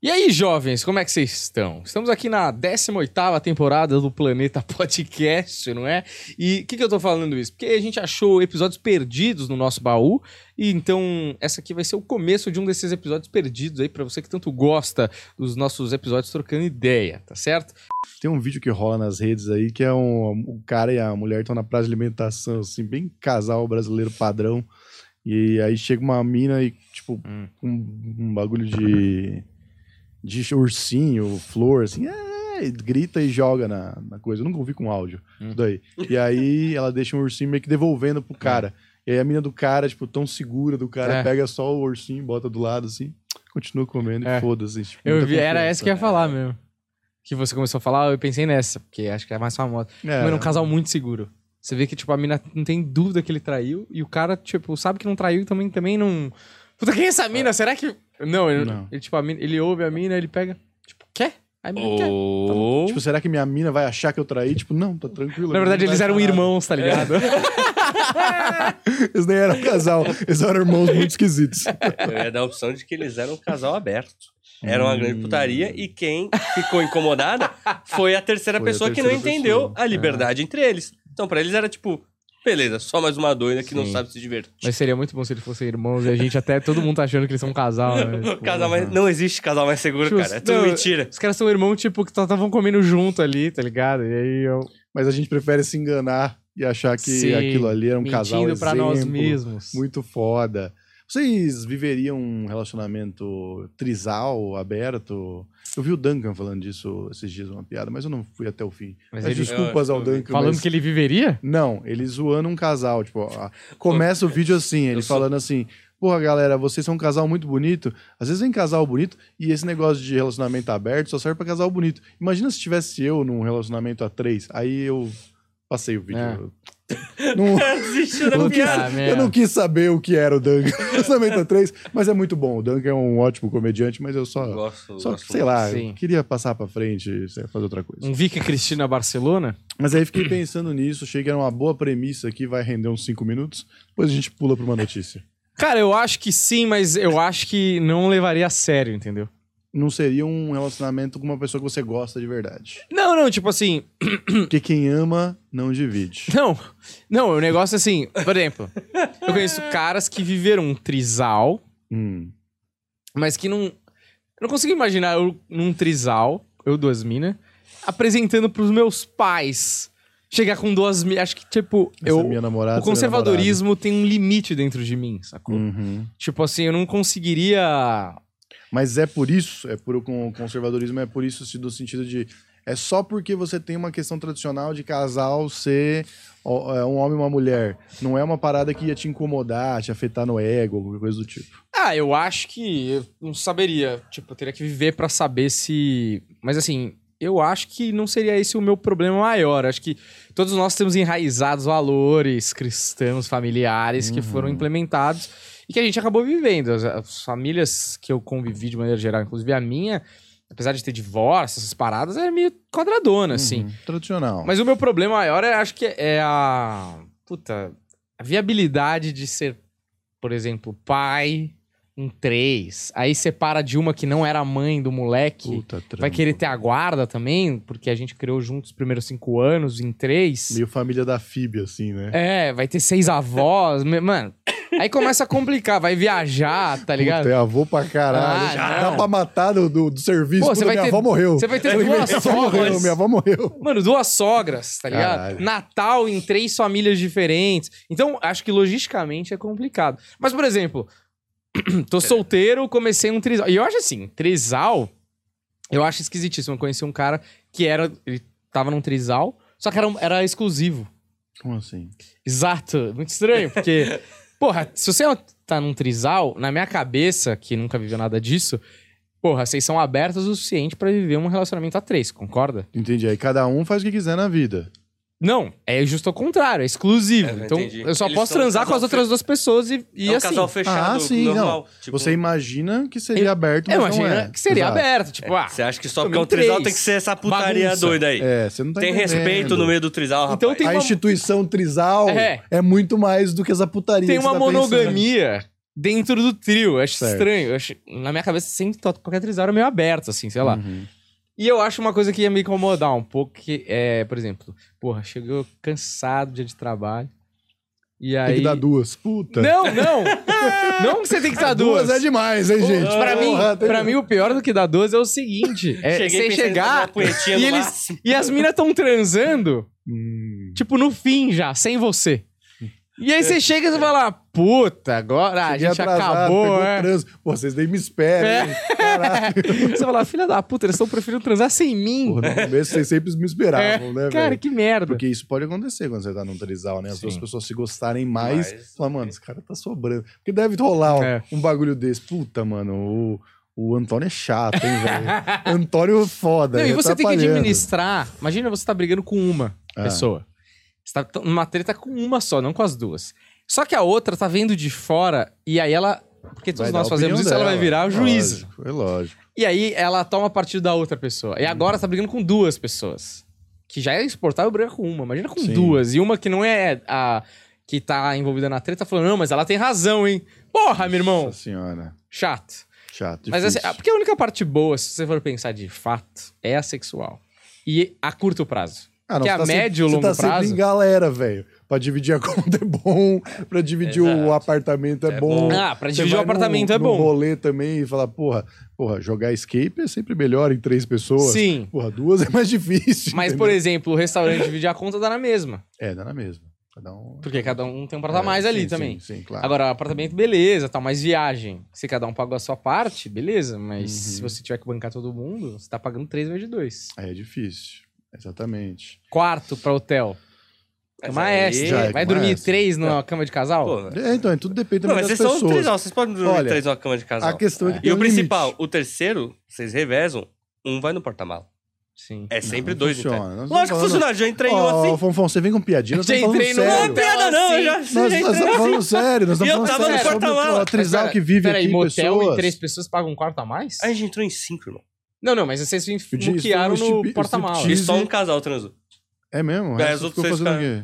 E aí, jovens, como é que vocês estão? Estamos aqui na 18ª temporada do Planeta Podcast, não é? E o que, que eu tô falando isso? Porque a gente achou episódios perdidos no nosso baú, e então essa aqui vai ser o começo de um desses episódios perdidos aí para você que tanto gosta dos nossos episódios trocando ideia, tá certo? Tem um vídeo que rola nas redes aí que é um, o cara e a mulher estão na praça de alimentação, assim, bem casal brasileiro padrão. E aí chega uma mina e, tipo, Hum. um, um bagulho de de ursinho, flor, assim, é, grita e joga na, na coisa. Eu nunca ouvi com áudio Hum. daí. E aí ela deixa um ursinho meio que devolvendo pro cara. E aí a mina do cara, tipo, tão segura do cara, É. pega só o ursinho, bota do lado, assim, continua comendo É. e foda-se. Tipo, Eu vi, era essa que eu ia falar mesmo. Que você começou a falar, eu pensei nessa, porque acho que é a mais famosa. É. Um casal muito seguro. Você vê que, tipo, a mina não tem dúvida que ele traiu, e o cara, tipo, sabe que não traiu e também, também não. Puta, quem é essa mina? Será que. Não, ele, Não. ele, tipo, a mina- ele ouve a mina, ele pega. Tipo, quer? Aí a mina quer. Ou... Tipo, será que minha mina vai achar que eu traí? Tipo, não, tá tranquilo. Na verdade, eles eram irmãos, tá ligado? Eles nem eram casal, eles eram irmãos muito esquisitos. Eu ia dar a opção de que eles eram um casal aberto. Era uma grande putaria e quem ficou incomodada foi a terceira Foi a pessoa que não terceira entendeu pessoa. a liberdade entre eles. Então, pra eles era tipo, beleza, só mais uma doida que não Sim. sabe se divertir. Mas seria muito bom se eles fossem irmãos e a gente até, todo mundo tá achando que eles são um casal, né? Tipo, Casal mais... Não existe casal mais seguro, Tipo, cara. É tudo não, mentira. Os caras são irmãos, tipo, que estavam comendo junto ali, tá ligado? E aí eu. Mas a gente prefere se enganar e achar que Sim, aquilo ali era um casal mentindo pra nós mesmos. Muito foda. Vocês viveriam um relacionamento trisal, aberto? Eu vi o Duncan falando disso esses dias, uma piada, mas eu não fui até o fim. Mas ele- desculpas Eu- ao eu. Duncan. Falando mas- que ele viveria? Não, ele zoando um casal. Tipo, ó, começa o vídeo assim, ele Eu sou- falando assim: Porra, galera, vocês são um casal muito bonito. Às vezes vem casal bonito e esse negócio de relacionamento aberto só serve pra casal bonito. Imagina se tivesse eu num relacionamento a três. Aí eu passei o vídeo. É. Eu- Não, eu, não quis. Ah, eu não quis saber o que era o Duncan. A três, mas é muito bom. O Duncan é um ótimo comediante, mas eu só. Gosto, Só, gosto sei lá, queria passar pra frente, fazer outra coisa. Um Vicky Cristina Barcelona? Mas aí fiquei pensando nisso, achei que era uma boa premissa aqui, vai render uns cinco minutos. Depois a gente pula pra uma notícia. Cara, eu acho que sim, mas eu acho que não levaria a sério, entendeu? Não seria um relacionamento com uma pessoa que você gosta de verdade. Não, não, tipo assim. Porque quem ama, não divide. Não, não, o negócio é assim. Por exemplo, eu conheço caras que viveram um trisal, Hum. mas que não. Eu não consigo imaginar eu num trisal, eu duas minas, apresentando pros meus pais. Chegar com duas minas. Acho que, tipo, Essa eu. é minha namorada. O conservadorismo tem um limite dentro de mim, sacou? Uhum. Tipo assim, eu não conseguiria. Mas é por isso, é por o con- conservadorismo, é por isso se do sentido de. É só porque você tem uma questão tradicional de casal ser é, um homem e uma mulher. Não é uma parada que ia te incomodar, te afetar no ego, qualquer coisa do tipo. Ah, eu acho que eu não saberia. Tipo, eu teria que viver pra saber se. Mas assim, eu acho que não seria esse o meu problema maior. Acho que todos nós temos enraizados valores cristãos, familiares que foram implementados e que a gente acabou vivendo. As, as famílias que eu convivi de maneira geral, inclusive a minha, apesar de ter divórcio, essas paradas, era meio quadradona, assim. Uhum. Tradicional. Mas o meu problema maior, é, acho que é a. Puta. A viabilidade de ser, por exemplo, pai em três. Aí separa de uma que não era a mãe do moleque. Puta, Vai querer ter a guarda também, porque a gente criou juntos os primeiros cinco anos, em três. Meio família da FIB, assim, né? É, vai ter seis avós. Mano, aí começa a complicar, vai viajar, tá ligado? Puta, é avô pra caralho. Ah, dá pra matar do, do, do serviço. Pô, Puta, você vai minha ter- avó morreu. Você vai ter Minha duas avó morreu, sogras. minha avó morreu. Mano, duas sogras, tá ligado? Caralho. Natal em três famílias diferentes. Então, acho que logisticamente é complicado. Mas, por exemplo, tô solteiro, comecei um trisal. E eu acho assim, trisal, eu acho esquisitíssimo. Eu conheci um cara que era. Ele tava num trisal, só que era, era exclusivo. Como assim? Exato. Muito estranho, porque. porra, se você tá num trisal, na minha cabeça, que nunca viveu nada disso, porra, vocês são abertos o suficiente pra viver um relacionamento a três, concorda? Entendi. Aí cada um faz o que quiser na vida. Não, é justo ao contrário, é exclusivo. É, eu então, entendi. eu só Eles posso são um transar com as outras duas pessoas e, e é um assim. casal fechado, ah, sim, normal. não. Tipo, Você imagina que seria Eu- aberto, Eu mas não imagino é. que seria Exato. aberto, tipo, ah, Você acha que só porque é um trisal tem que ser essa putaria Bagunça. doida aí? É, você não tá Tem entendendo. respeito no meio do trisal, rapaz. Então tem A uma- instituição trisal É. é. muito mais do que essa putaria tem que você uma tá pensando. monogamia dentro do trio. Eu acho Certo. estranho. Eu acho- na minha cabeça, sempre qualquer trisal era meio aberto, assim, sei lá. Uhum. E eu acho uma coisa que ia me incomodar um pouco, que é, por exemplo, porra, chegou cansado dia de trabalho. E aí. Tem que dar duas. Puta. Não, não! não que você tem que dar duas. Duas é demais, hein, gente? Pra mim, tem- pra mim, o pior do que dar duas é o seguinte: é Cheguei você chegar e, eles, e as minas tão transando, Hum. tipo, no fim já, sem você. E aí você chega e você fala, puta, agora a Cheguei gente atrasado, acabou, é. trânsito. Pô, vocês nem me esperam, É. Você fala, filha da puta, eles estão preferindo transar sem mim. Porra, no começo vocês sempre me esperavam, né, É, cara, velho? que merda. Porque isso pode acontecer quando você tá num trisal, né? As Sim. duas pessoas se gostarem mais. Mas- Falar, mano, esse cara tá sobrando. Porque deve rolar um, É. um bagulho desse. Puta, mano, o, o Antônio é chato, hein, velho? Antônio é foda. Não, e ele você tem que administrar. Imagina você tá brigando com uma Ah. pessoa. Você tá numa treta com uma só, não com as duas. Só que a outra tá vendo de fora e aí ela. Porque todos nós fazemos isso, ela vai dela. virar o juiz. Lógico, é lógico. E aí ela toma partido da outra pessoa. E agora tá brigando com duas pessoas. Que já é exportável brigar com uma. Imagina com Sim. duas. E uma que não é a que tá envolvida na treta falando, não, mas ela tem razão, hein? Porra, meu irmão. Nossa senhora. Chato. Chato. Mas assim, difícil. ah, porque a única parte boa, se você for pensar de fato, é a sexual. E a curto prazo. Ah, não, que a tá médio e longo tá prazo. sempre em galera, velho. Pra dividir a conta é bom, pra dividir o Exato. apartamento é, É bom. bom. Ah, pra Você dividir o vai no- apartamento é no bom. rolê também e falar, porra, porra, jogar escape é sempre melhor em três pessoas. Sim. Porra, duas é mais difícil. Mas, entendeu? por exemplo, o restaurante dividir a conta dá na mesma. É, dá na mesma. Cada um. Porque cada um tem um prato a É, mais ali sim, também. Sim, sim, claro. Agora, apartamento, beleza, tal, mais viagem. Se cada um pagou a sua parte, beleza. Mas Uhum. se você tiver que bancar todo mundo, você tá pagando três vezes de dois. Aí é difícil. Exatamente. Quarto pra hotel. Mas Cama aí- extra. É Vai dormir extra. três numa cama de casal? Pô, É, então, é, tudo depende Não, também mas das vocês são um pessoas. trisal, vocês podem dormir Olha, três numa cama de casal. A questão é que E o um principal, limite. o terceiro, vocês revezam, um vai no porta-mala. Sim. É sempre não dois funciona, no estamos Lógico que funciona, já entrei em um assim. Fonfon, você vem com piadinha, Já estamos falando sério. hotel Piada não, assim. eu já Nós, nós estamos falando sério, nós E estamos eu falando tava no sério sobre porta-mala. o trisal Mas que vive Peraí, aqui, motel pessoas. e três pessoas pagam um quarto a mais? A gente entrou em cinco, irmão. Não, não, mas vocês muquearam no porta-mala. E só um casal transou. É mesmo? É, os outros seis fazendo o quê?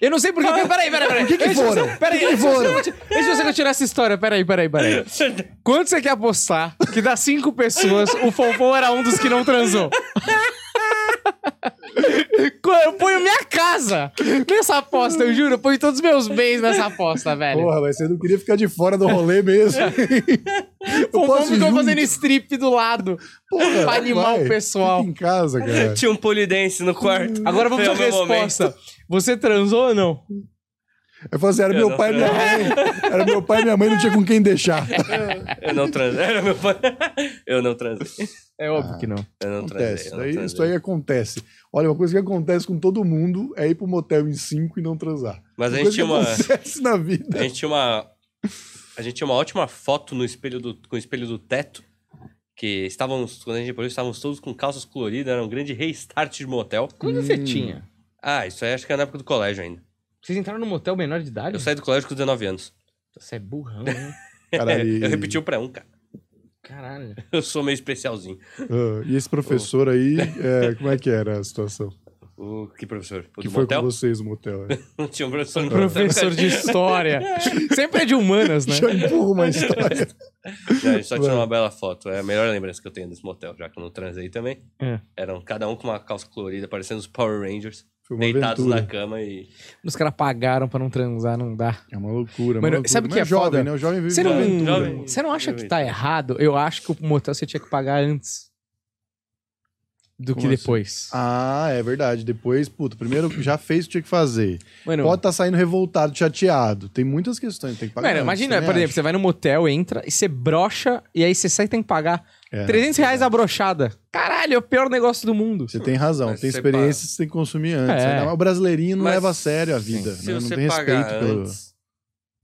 Eu não sei por que. Peraí, peraí, peraí. O que que foram? Peraí, O que que foram? antes de você continuar essa história, peraí, peraí, peraí. Quanto você quer apostar que das cinco pessoas, o Fonfon era um dos que não transou? Eu ponho minha casa nessa aposta, eu juro. Eu ponho todos os meus bens nessa aposta, velho. Porra, mas você não queria ficar de fora do rolê mesmo. o Eu Fonfon posso ficou junto? fazendo strip do lado. Porra, pra animar vai. o pessoal. Fica em casa, cara. Tinha um polidense no quarto. Agora vamos à meu resposta. Você transou ou não? Eu falei assim, era Eu meu pai e minha mãe. Era meu pai e minha mãe, não tinha com quem deixar. Eu não transei. Era meu pai. Eu não transei. É óbvio que não. Eu não Acontece. transei. eu não Daí, transei. isso aí acontece. Olha, uma coisa que acontece com todo mundo é ir pro motel em cinco e não transar. Mas a Uma gente tinha coisa uma. acontece na vida. A gente tinha uma. A gente tinha uma ótima foto no espelho do, com o espelho do teto. Que estávamos, quando a gente depois estávamos todos com calças coloridas, era um grande restart de motel. Quando você tinha? Ah, isso aí acho que era na época do colégio ainda. Vocês entraram no motel menor de idade? Eu saí do colégio com 19 anos. Você é burrão, hein? Caralho, Eu repeti o pré-1, cara. Caralho. Eu sou meio especialzinho. Ah, e esse professor aí, é, como é que era a situação? O que professor? O que do foi motel? com vocês no motel? é? Não tinha um professor no Professor de história. Sempre é de humanas, né? Já empurra uma história. Não, a gente só tinha uma bela foto. É a melhor lembrança que eu tenho desse motel, já que eu não transei também. É. Eram cada um com uma calça colorida, parecendo os Power Rangers, deitados aventura. na cama e. Os caras pagaram pra não transar, não dá. É uma loucura. é Mano, uma sabe o que Mas é jovem, foda? né? O jovem vive Você não, aventura. Jovem. você não acha que tá errado? Eu acho que o motel você tinha que pagar antes do que Como assim? depois. Ah, é verdade. Depois, puto, primeiro já fez o que tinha que fazer. Mano, Pode estar saindo revoltado, chateado. Tem muitas questões, tem que pagar. mano, antes, imagina, por exemplo, acho. você vai no motel, entra e você brocha e aí você sai e tem que pagar É, 300 reais a brochada. Caralho, é o pior negócio do mundo. Você tem razão. Mas tem você experiências que você tem que consumir antes. É. Mais O brasileirinho não Mas leva a sério a vida. Né? Não você tem respeito pelo.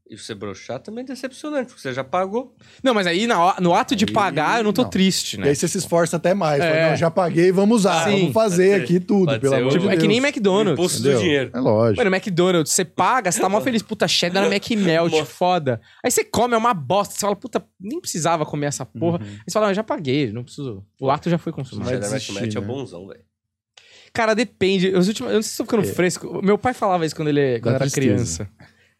E você broxar também é decepcionante, porque você já pagou. Não, mas aí na no ato de Aí, pagar, eu não tô não. triste, E né? aí você se esforça até mais. É. Fala, não, já paguei, vamos usar. Sim, vamos fazer ser. aqui tudo, pelo amor de Tipo, Deus. é que nem McDonald's. Imposto do dinheiro. É lógico. Mano, McDonald's, você paga, você tá mó feliz, puta, cheddar na McMelt, foda. Aí você come, é uma bosta. Você fala, puta, nem precisava comer essa porra. Uhum. Aí você fala, eu já paguei, não preciso. O ato já foi consumido. Cheddar McMatch é né? bonzão, velho. Cara, depende. Os últimos, eu não sei se tô ficando É. fresco. Meu pai falava isso quando ele quando era tristeza. criança.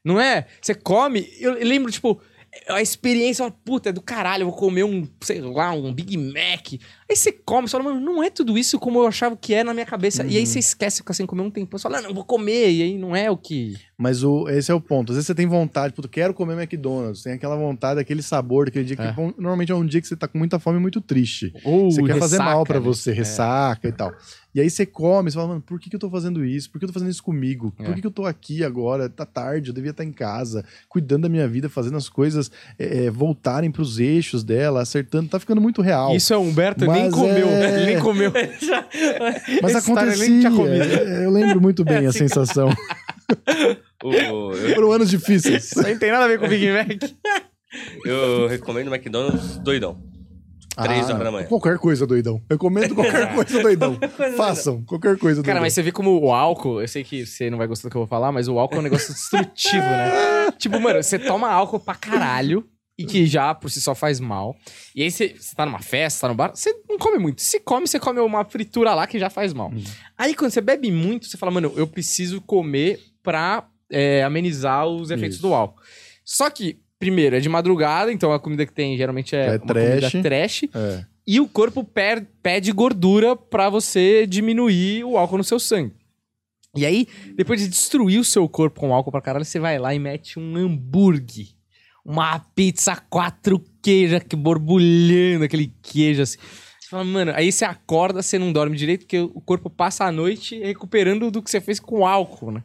Não é? Você come, eu lembro, tipo, a experiência, puta, é do caralho, eu vou comer um, sei lá, um Big Mac. Aí você come, você fala, mano, não é tudo isso como eu achava que é na minha cabeça. E aí você esquece, fica sem comer um tempo. Você fala, não, vou comer. E aí não é o que. Mas o, esse é o ponto. Às vezes você tem vontade, puto, quero comer McDonald's. Tem aquela vontade, aquele sabor daquele dia que É. bom, normalmente é um dia que você tá com muita fome e muito triste. Ou Você quer fazer mal pra né? você, ressaca e tal. E aí você come, você fala, mano, por que, que eu tô fazendo isso? Por que eu tô fazendo isso comigo? Por É. que, que eu tô aqui agora? Tá tarde, eu devia estar em casa, cuidando da minha vida, fazendo as coisas é, é, voltarem pros eixos dela, acertando. Tá ficando muito real. Isso é Humberto, nem Mas comeu. é- Ele nem comeu. Mas Esse cara acontecia. nem tinha comido. É, Eu lembro muito bem a sensação. O- eu, Foram anos difíceis. Isso aí não tem nada a ver com o Big Mac. eu recomendo McDonald's doidão. Três Ah, horas da manhã. Qualquer coisa, doidão. Recomendo qualquer coisa, doidão. Façam, qualquer coisa, Cara, doidão. mas você vê como o álcool, eu sei que você não vai gostar do que eu vou falar, mas o álcool é um negócio destrutivo, né? tipo, mano, você toma álcool pra caralho e que já por si só faz mal. E aí você, tá numa festa, tá no bar, você não come muito. Se come, você come uma fritura lá que já faz mal. Aí quando você bebe muito, você fala, mano, eu preciso comer pra é, amenizar os efeitos Isso. do álcool. Só que, primeiro, é de madrugada, então a comida que tem geralmente é, É trash. comida trash. É. E o corpo per- pede gordura pra você diminuir o álcool no seu sangue. E aí, depois de destruir o seu corpo com álcool pra caralho, você vai lá e mete um hambúrguer. Uma pizza quatro queijos, que borbulhando aquele queijo assim. Você fala, mano, aí você acorda, você não dorme direito, porque o corpo passa a noite recuperando do que você fez com álcool, né?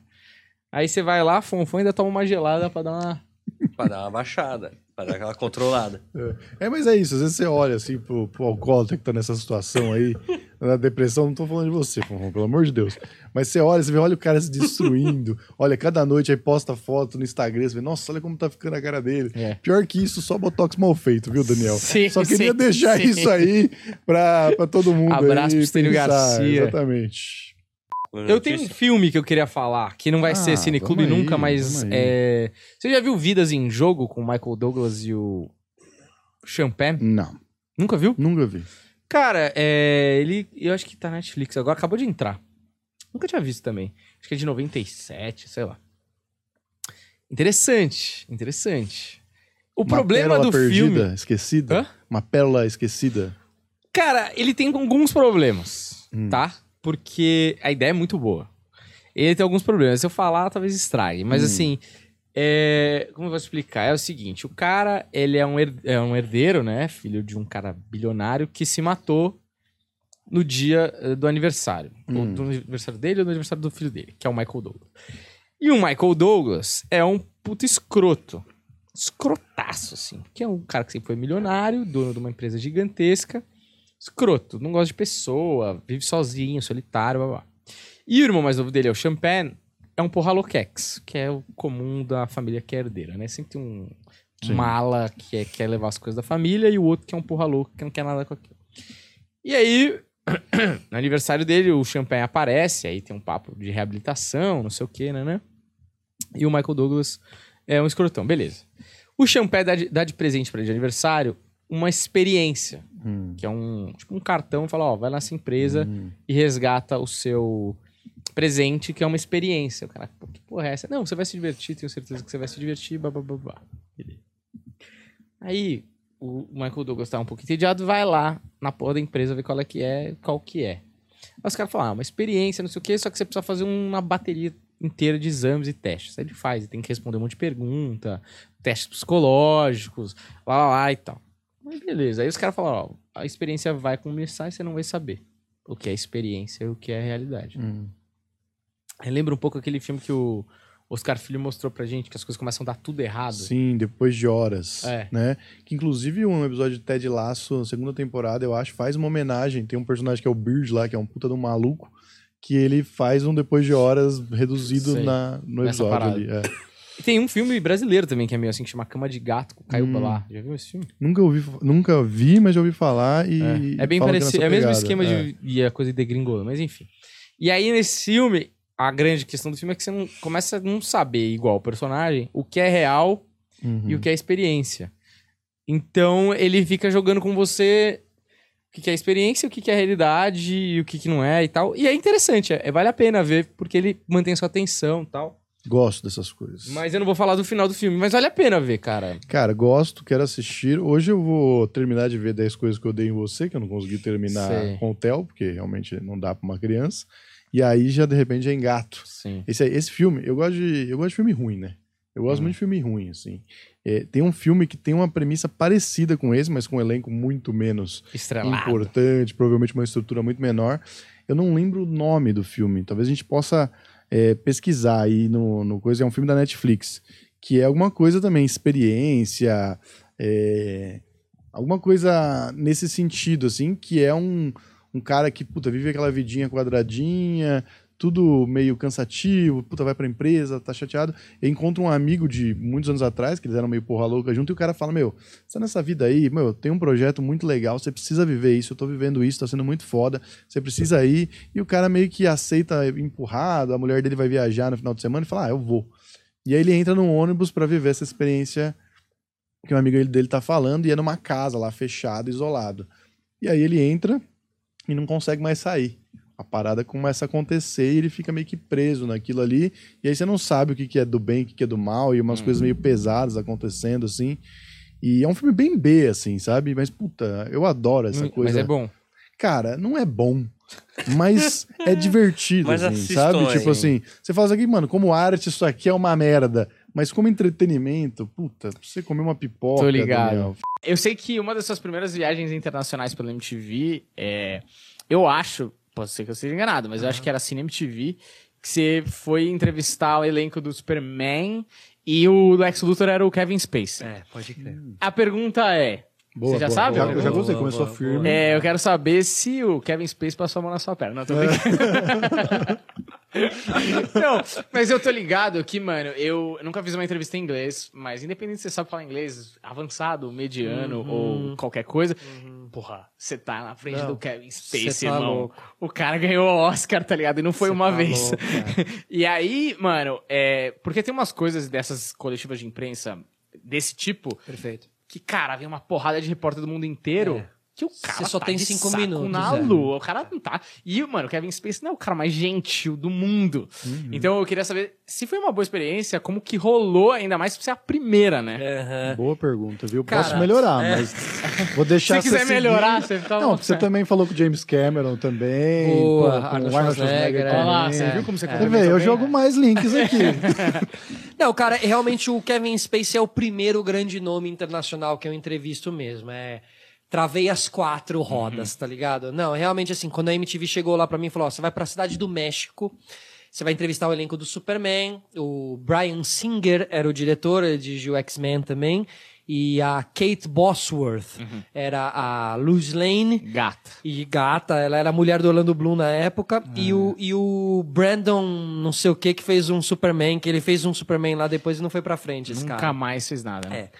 Aí você vai lá, fonfon, ainda toma uma gelada pra dar uma. Pra dar uma baixada. Pra dar aquela controlada. É, mas é isso. Às vezes você olha assim pro, pro alcoólatra que tá nessa situação aí, na depressão, não tô falando de você, Fonfon, pelo amor de Deus. Mas você olha, você vê, olha o cara se destruindo. olha, cada noite aí posta foto no Instagram, você vê, nossa, olha como tá ficando a cara dele. É. Pior que isso, só botox mal feito, viu, Daniel? Sim, Só queria sim, deixar sim. isso aí pra, pra todo mundo. Abraço aí pro Estênio. Garcia. Exatamente. Eu tenho um filme que eu queria falar, que não vai Ah, ser Cineclube aí, nunca, mas é... Você já viu Vidas em Jogo com o Michael Douglas e o Champagne? Não, Nunca viu? nunca vi. Cara, é... ele... Eu acho que tá na Netflix agora, acabou de entrar. Nunca tinha visto também. Acho que é de 97, sei lá. Interessante, interessante. O Uma problema do perdida, filme... esquecida? Hã? Uma pérola esquecida? Cara, ele tem alguns problemas, Hum. tá? Porque a ideia é muito boa. Ele tem alguns problemas. Se eu falar, talvez estrague. Mas Hum. assim, é... como eu vou explicar? É o seguinte, o cara, ele é um, her- é um herdeiro, né? Filho de um cara bilionário que se matou no dia eh, do aniversário. Ou Hum. do aniversário dele ou do aniversário do filho dele, que é o Michael Douglas. E o Michael Douglas é um puto escroto. Escrotaço, assim. Que é um cara que sempre foi milionário, dono de uma empresa gigantesca. Escroto, não gosta de pessoa, vive sozinho, solitário, blá blá. E o irmão mais novo dele é o Champagne, é um porra louquex, que é o comum da família que é herdeira, né? Sempre tem um Sim. mala que é, quer levar as coisas da família e o outro que é um porra louco que não quer nada com aquilo. E aí, no aniversário dele, o Champagne aparece, aí tem um papo de reabilitação, não sei o que, né, né? E o Michael Douglas é um escrotão, beleza. O Champagne dá de, dá de presente pra ele de aniversário uma experiência, Hum. que é um, tipo um cartão, fala, ó, vai nessa empresa Hum. e resgata o seu presente, que é uma experiência. O cara, pô, que porra é essa? Não, você vai se divertir, tenho certeza que você vai se divertir. Beleza. Aí, o Michael Douglas tá um pouco entediado, vai lá na porra da empresa ver qual é que é, qual que é. Aí os caras falam, ah, uma experiência, não sei o quê, só que você precisa fazer uma bateria inteira de exames e testes. Aí ele faz, ele tem que responder um monte de pergunta, testes psicológicos, lá, lá, lá e tal. Mas beleza, aí os caras falam, ó, a experiência vai começar e você não vai saber o que é experiência e o que é realidade. Hum. Lembra um pouco aquele filme que o Oscar Filho mostrou pra gente, que as coisas começam a dar tudo errado. Sim, depois de horas, É. né? Que inclusive um episódio de Ted Lasso, na segunda temporada, eu acho, faz uma homenagem. Tem um personagem que é o Bird lá, que é um puta de um maluco, que ele faz um depois de horas reduzido Sei. na, no Nessa episódio parada. ali. é. E tem um filme brasileiro também que é meio assim, que chama Cama de Gato, com Caio Hum. lá. Já viu esse filme? Nunca ouvi, nunca vi, mas já ouvi falar e. É, é bem que parecido. É o mesmo esquema É. de. E a coisa de gringolando, mas enfim. E aí, nesse filme, a grande questão do filme é que você não começa a não saber, igual o personagem, o que é real Uhum. e o que é experiência. Então, ele fica jogando com você o que que é experiência, o que que é realidade e o que, que não é e tal. E é interessante, é, vale a pena ver, porque ele mantém sua atenção e tal. Gosto dessas coisas. Mas eu não vou falar do final do filme, mas vale a pena ver, cara. Cara, gosto, quero assistir. Hoje eu vou terminar de ver 10 coisas que eu dei em você, que eu não consegui terminar Sei. com o Theo, porque realmente não dá pra uma criança. E aí já de repente já engato. Sim. Esse, esse filme, eu gosto de, eu gosto de filme ruim, né? Eu gosto Hum. muito de filme ruim, assim. É, tem um filme que tem uma premissa parecida com esse, mas com um elenco muito menos Estrelado. importante, provavelmente uma estrutura muito menor. Eu não lembro o nome do filme. Talvez a gente possa é, pesquisar aí no, no coisa. É um filme da Netflix, que é alguma coisa também, experiência, é, alguma coisa nesse sentido, assim, que é um, um cara que, puta, vive aquela vidinha quadradinha, tudo meio cansativo, puta, vai pra empresa, tá chateado. Encontra um amigo de muitos anos atrás, que eles eram meio porra louca junto, e o cara fala: Meu, você tá nessa vida aí, meu, tem um projeto muito legal, você precisa viver isso, eu tô vivendo isso, tá sendo muito foda, você precisa ir. E o cara meio que aceita empurrado, a mulher dele vai viajar no final de semana e fala: Ah, eu vou. E aí ele entra num ônibus pra viver essa experiência que um amigo dele tá falando, e é numa casa lá, fechado, isolado. E aí ele entra e não consegue mais sair. A parada começa a acontecer e ele fica meio que preso naquilo ali. E aí você não sabe o que, que é do bem, o que, que é do mal, e umas coisas meio pesadas acontecendo, assim. E é um filme bem B, assim, sabe? Mas, puta, eu adoro essa Mas coisa. é bom. Cara, não é bom. Mas é divertido, Mas assim, sabe? aí. Tipo assim, você fala assim, mano, como arte isso aqui é uma merda. Mas como entretenimento, puta, você comer uma pipoca, Tô ligado. Daniel, Eu sei que uma das suas primeiras viagens internacionais pela MTV é. Eu acho, pode ser que eu esteja enganado, mas eu acho que era Cine MTV, que você foi entrevistar o elenco do Superman e o Lex Luthor era o Kevin Space. É, pode crer. A pergunta é. Boa, você já boa. sabe? Já, a eu já gostei, Boa, começou boa, firme. É, eu quero saber se o Kevin Space passou a mão na sua perna. Não, tô brincando. Não, mas eu tô ligado que, mano, eu nunca fiz uma entrevista em inglês, mas independente se você sabe falar inglês avançado, mediano ou qualquer coisa, porra, você tá na frente Não, do Kevin cê Space, tá irmão. louco. O cara ganhou o Oscar, tá ligado? E não foi Cê uma tá vez. louco. E aí, mano, é. Porque tem umas coisas dessas coletivas de imprensa desse tipo Perfeito. que, cara, vem uma porrada de repórter do mundo inteiro. É. Que o cara só tá tem de cinco saco minutos, na é. lua. O cara não tá. E, mano, o Kevin Space não é o cara mais gentil do mundo. Uhum. Então eu queria saber se foi uma boa experiência, como que rolou, ainda mais por ser a primeira, né? Aham. Boa pergunta, viu? Cara, Posso melhorar, é. mas vou deixar Se quiser você seguir. melhorar, você à Não, você também falou com o James Cameron também. Boa, pô, com Arnold Schwarzenegger, é. Olha lá, você É. viu como você É. Você vê, eu jogo né? mais links aqui. Não, cara, realmente o Kevin Spacey é o primeiro grande nome internacional que eu entrevisto mesmo. É. Travei as quatro rodas, tá ligado? Não, realmente assim, quando a MTV chegou lá pra mim e falou: ó, você vai pra cidade do México, você vai entrevistar o elenco do Superman, o Brian Singer era o diretor, ele dirigiu X-Men também, e a Kate Bosworth era a Luz Lane. Gata. E gata, ela era a mulher do Orlando Bloom na época. E, o, e o Brandon, não sei o que, que fez um Superman, que ele fez um Superman lá depois e não foi pra frente, esse Nunca cara. mais fez nada, né? É.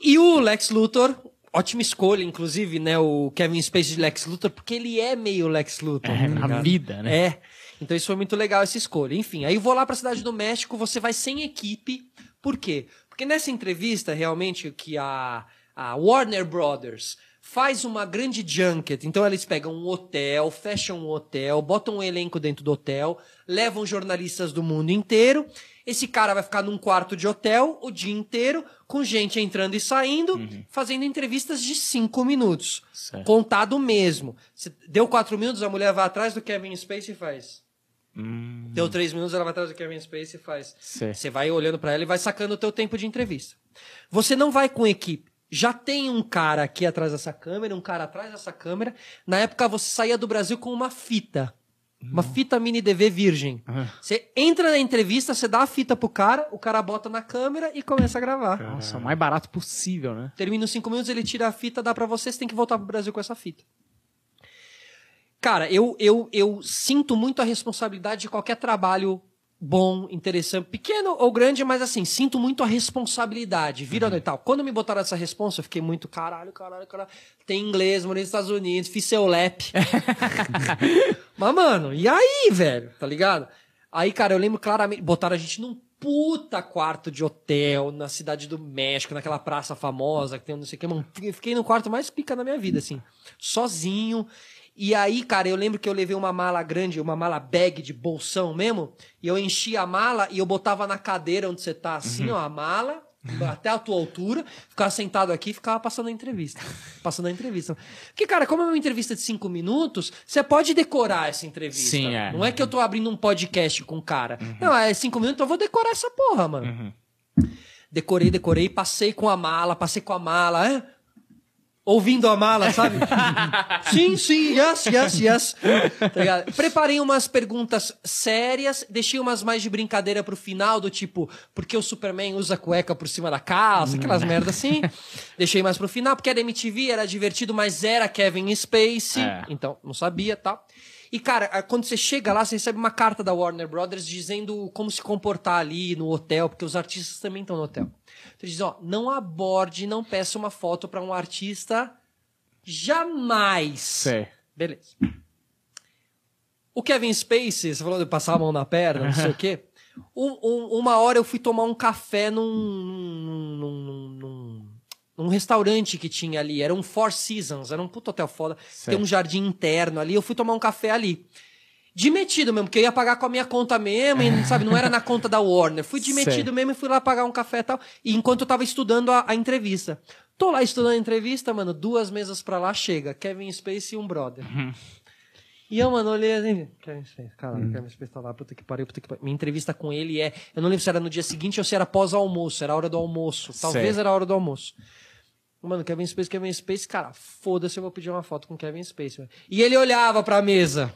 E o Lex Luthor, ótima escolha, inclusive, né? O Kevin Spacey de Lex Luthor, porque ele é meio Lex Luthor. É, tá na vida, né? É. Então isso foi muito legal, essa escolha. Enfim, aí eu vou lá pra cidade do México, você vai sem equipe. Por quê? Porque nessa entrevista, realmente, que a, a Warner Brothers faz uma grande junket. Então eles pegam um hotel, fecham um hotel, botam um elenco dentro do hotel, levam jornalistas do mundo inteiro. Esse cara vai ficar num quarto de hotel o dia inteiro, com gente entrando e saindo, fazendo entrevistas de cinco minutos. Certo. Contado mesmo. Cê deu quatro minutos, a mulher vai atrás do Kevin Spacey e faz. Hum, Deu três minutos, ela vai atrás do Kevin Spacey e faz. Você vai olhando pra ela e vai sacando o teu tempo de entrevista. Você não vai com equipe. Já tem um cara aqui atrás dessa câmera, um cara atrás dessa câmera. Na época você saía do Brasil com uma fita. Uma fita mini DV virgem. Ah. Você entra na entrevista, você dá a fita pro cara, o cara bota na câmera e começa a gravar. Nossa, o mais barato possível, né? Termina os cinco minutos, ele tira a fita, dá pra você, você tem que voltar pro Brasil com essa fita. Cara, eu, eu, eu sinto muito a responsabilidade de qualquer trabalho bom, interessante, pequeno ou grande, mas assim, sinto muito a responsabilidade, vira e tal. Quando me botaram essa responsa, eu fiquei muito, caralho, caralho, caralho. Tem inglês, morei nos Estados Unidos, fiz seu lap. mas, mano, e aí, velho? Tá ligado? Aí, cara, eu lembro claramente, botaram a gente num puta quarto de hotel na cidade do México, naquela praça famosa que tem um não sei o que, mano. Fiquei no quarto mais pica da minha vida, assim, sozinho. E aí, cara, eu lembro que eu levei uma mala grande, uma mala bag de bolsão mesmo, e eu enchia a mala e eu botava na cadeira onde você tá, assim, ó, a mala, até a tua altura, ficava sentado aqui e ficava passando a entrevista. Passando a entrevista. Porque, cara, como é uma entrevista de cinco minutos, você pode decorar essa entrevista. Sim, é. Não é que eu tô abrindo um podcast com o cara. Não, é cinco minutos, eu vou decorar essa porra, mano. Decorei, decorei, passei com a mala, passei com a mala, é? Ouvindo a mala, sabe? sim, sim, yes, yes, yes. Tá? Preparei umas perguntas sérias, deixei umas mais de brincadeira pro final, do tipo, por que o Superman usa cueca por cima da calça, aquelas merdas assim. Deixei mais pro final, porque era MTV, era divertido, mas era Kevin Spacey, É. então não sabia, tá? E, cara, quando você chega lá, você recebe uma carta da Warner Brothers dizendo como se comportar ali no hotel, porque os artistas também estão no hotel. Então, eles dizem, ó, não aborde, não peça uma foto pra um artista jamais. Sei. Beleza. O Kevin Spacey, você falou de passar a mão na perna, não sei o quê. Um- um- uma hora eu fui tomar um café num, num, num, num- num restaurante que tinha ali. Era um Four Seasons, era um puto hotel foda. Tem um jardim interno ali. Eu fui tomar um café ali. De metido mesmo, porque eu ia pagar com a minha conta mesmo, e, sabe? Não era na conta da Warner. Fui de Sei. metido mesmo e fui lá pagar um café e tal. E enquanto eu tava estudando a, a entrevista. Tô lá estudando a entrevista, mano, duas mesas pra lá, chega. Kevin Spacey e um brother. E eu, mano, olhei assim, Kevin Spacey, caralho, Kevin Spacey tá lá, puta que pariu, puta que pariu. Minha entrevista com ele é, eu não lembro se era no dia seguinte ou se era pós-almoço, era a hora do almoço. Talvez Sei. era a hora do almoço. Mano, Kevin Spacey, Kevin Spacey, cara, foda-se, eu vou pedir uma foto com Kevin velho. E ele olhava pra mesa.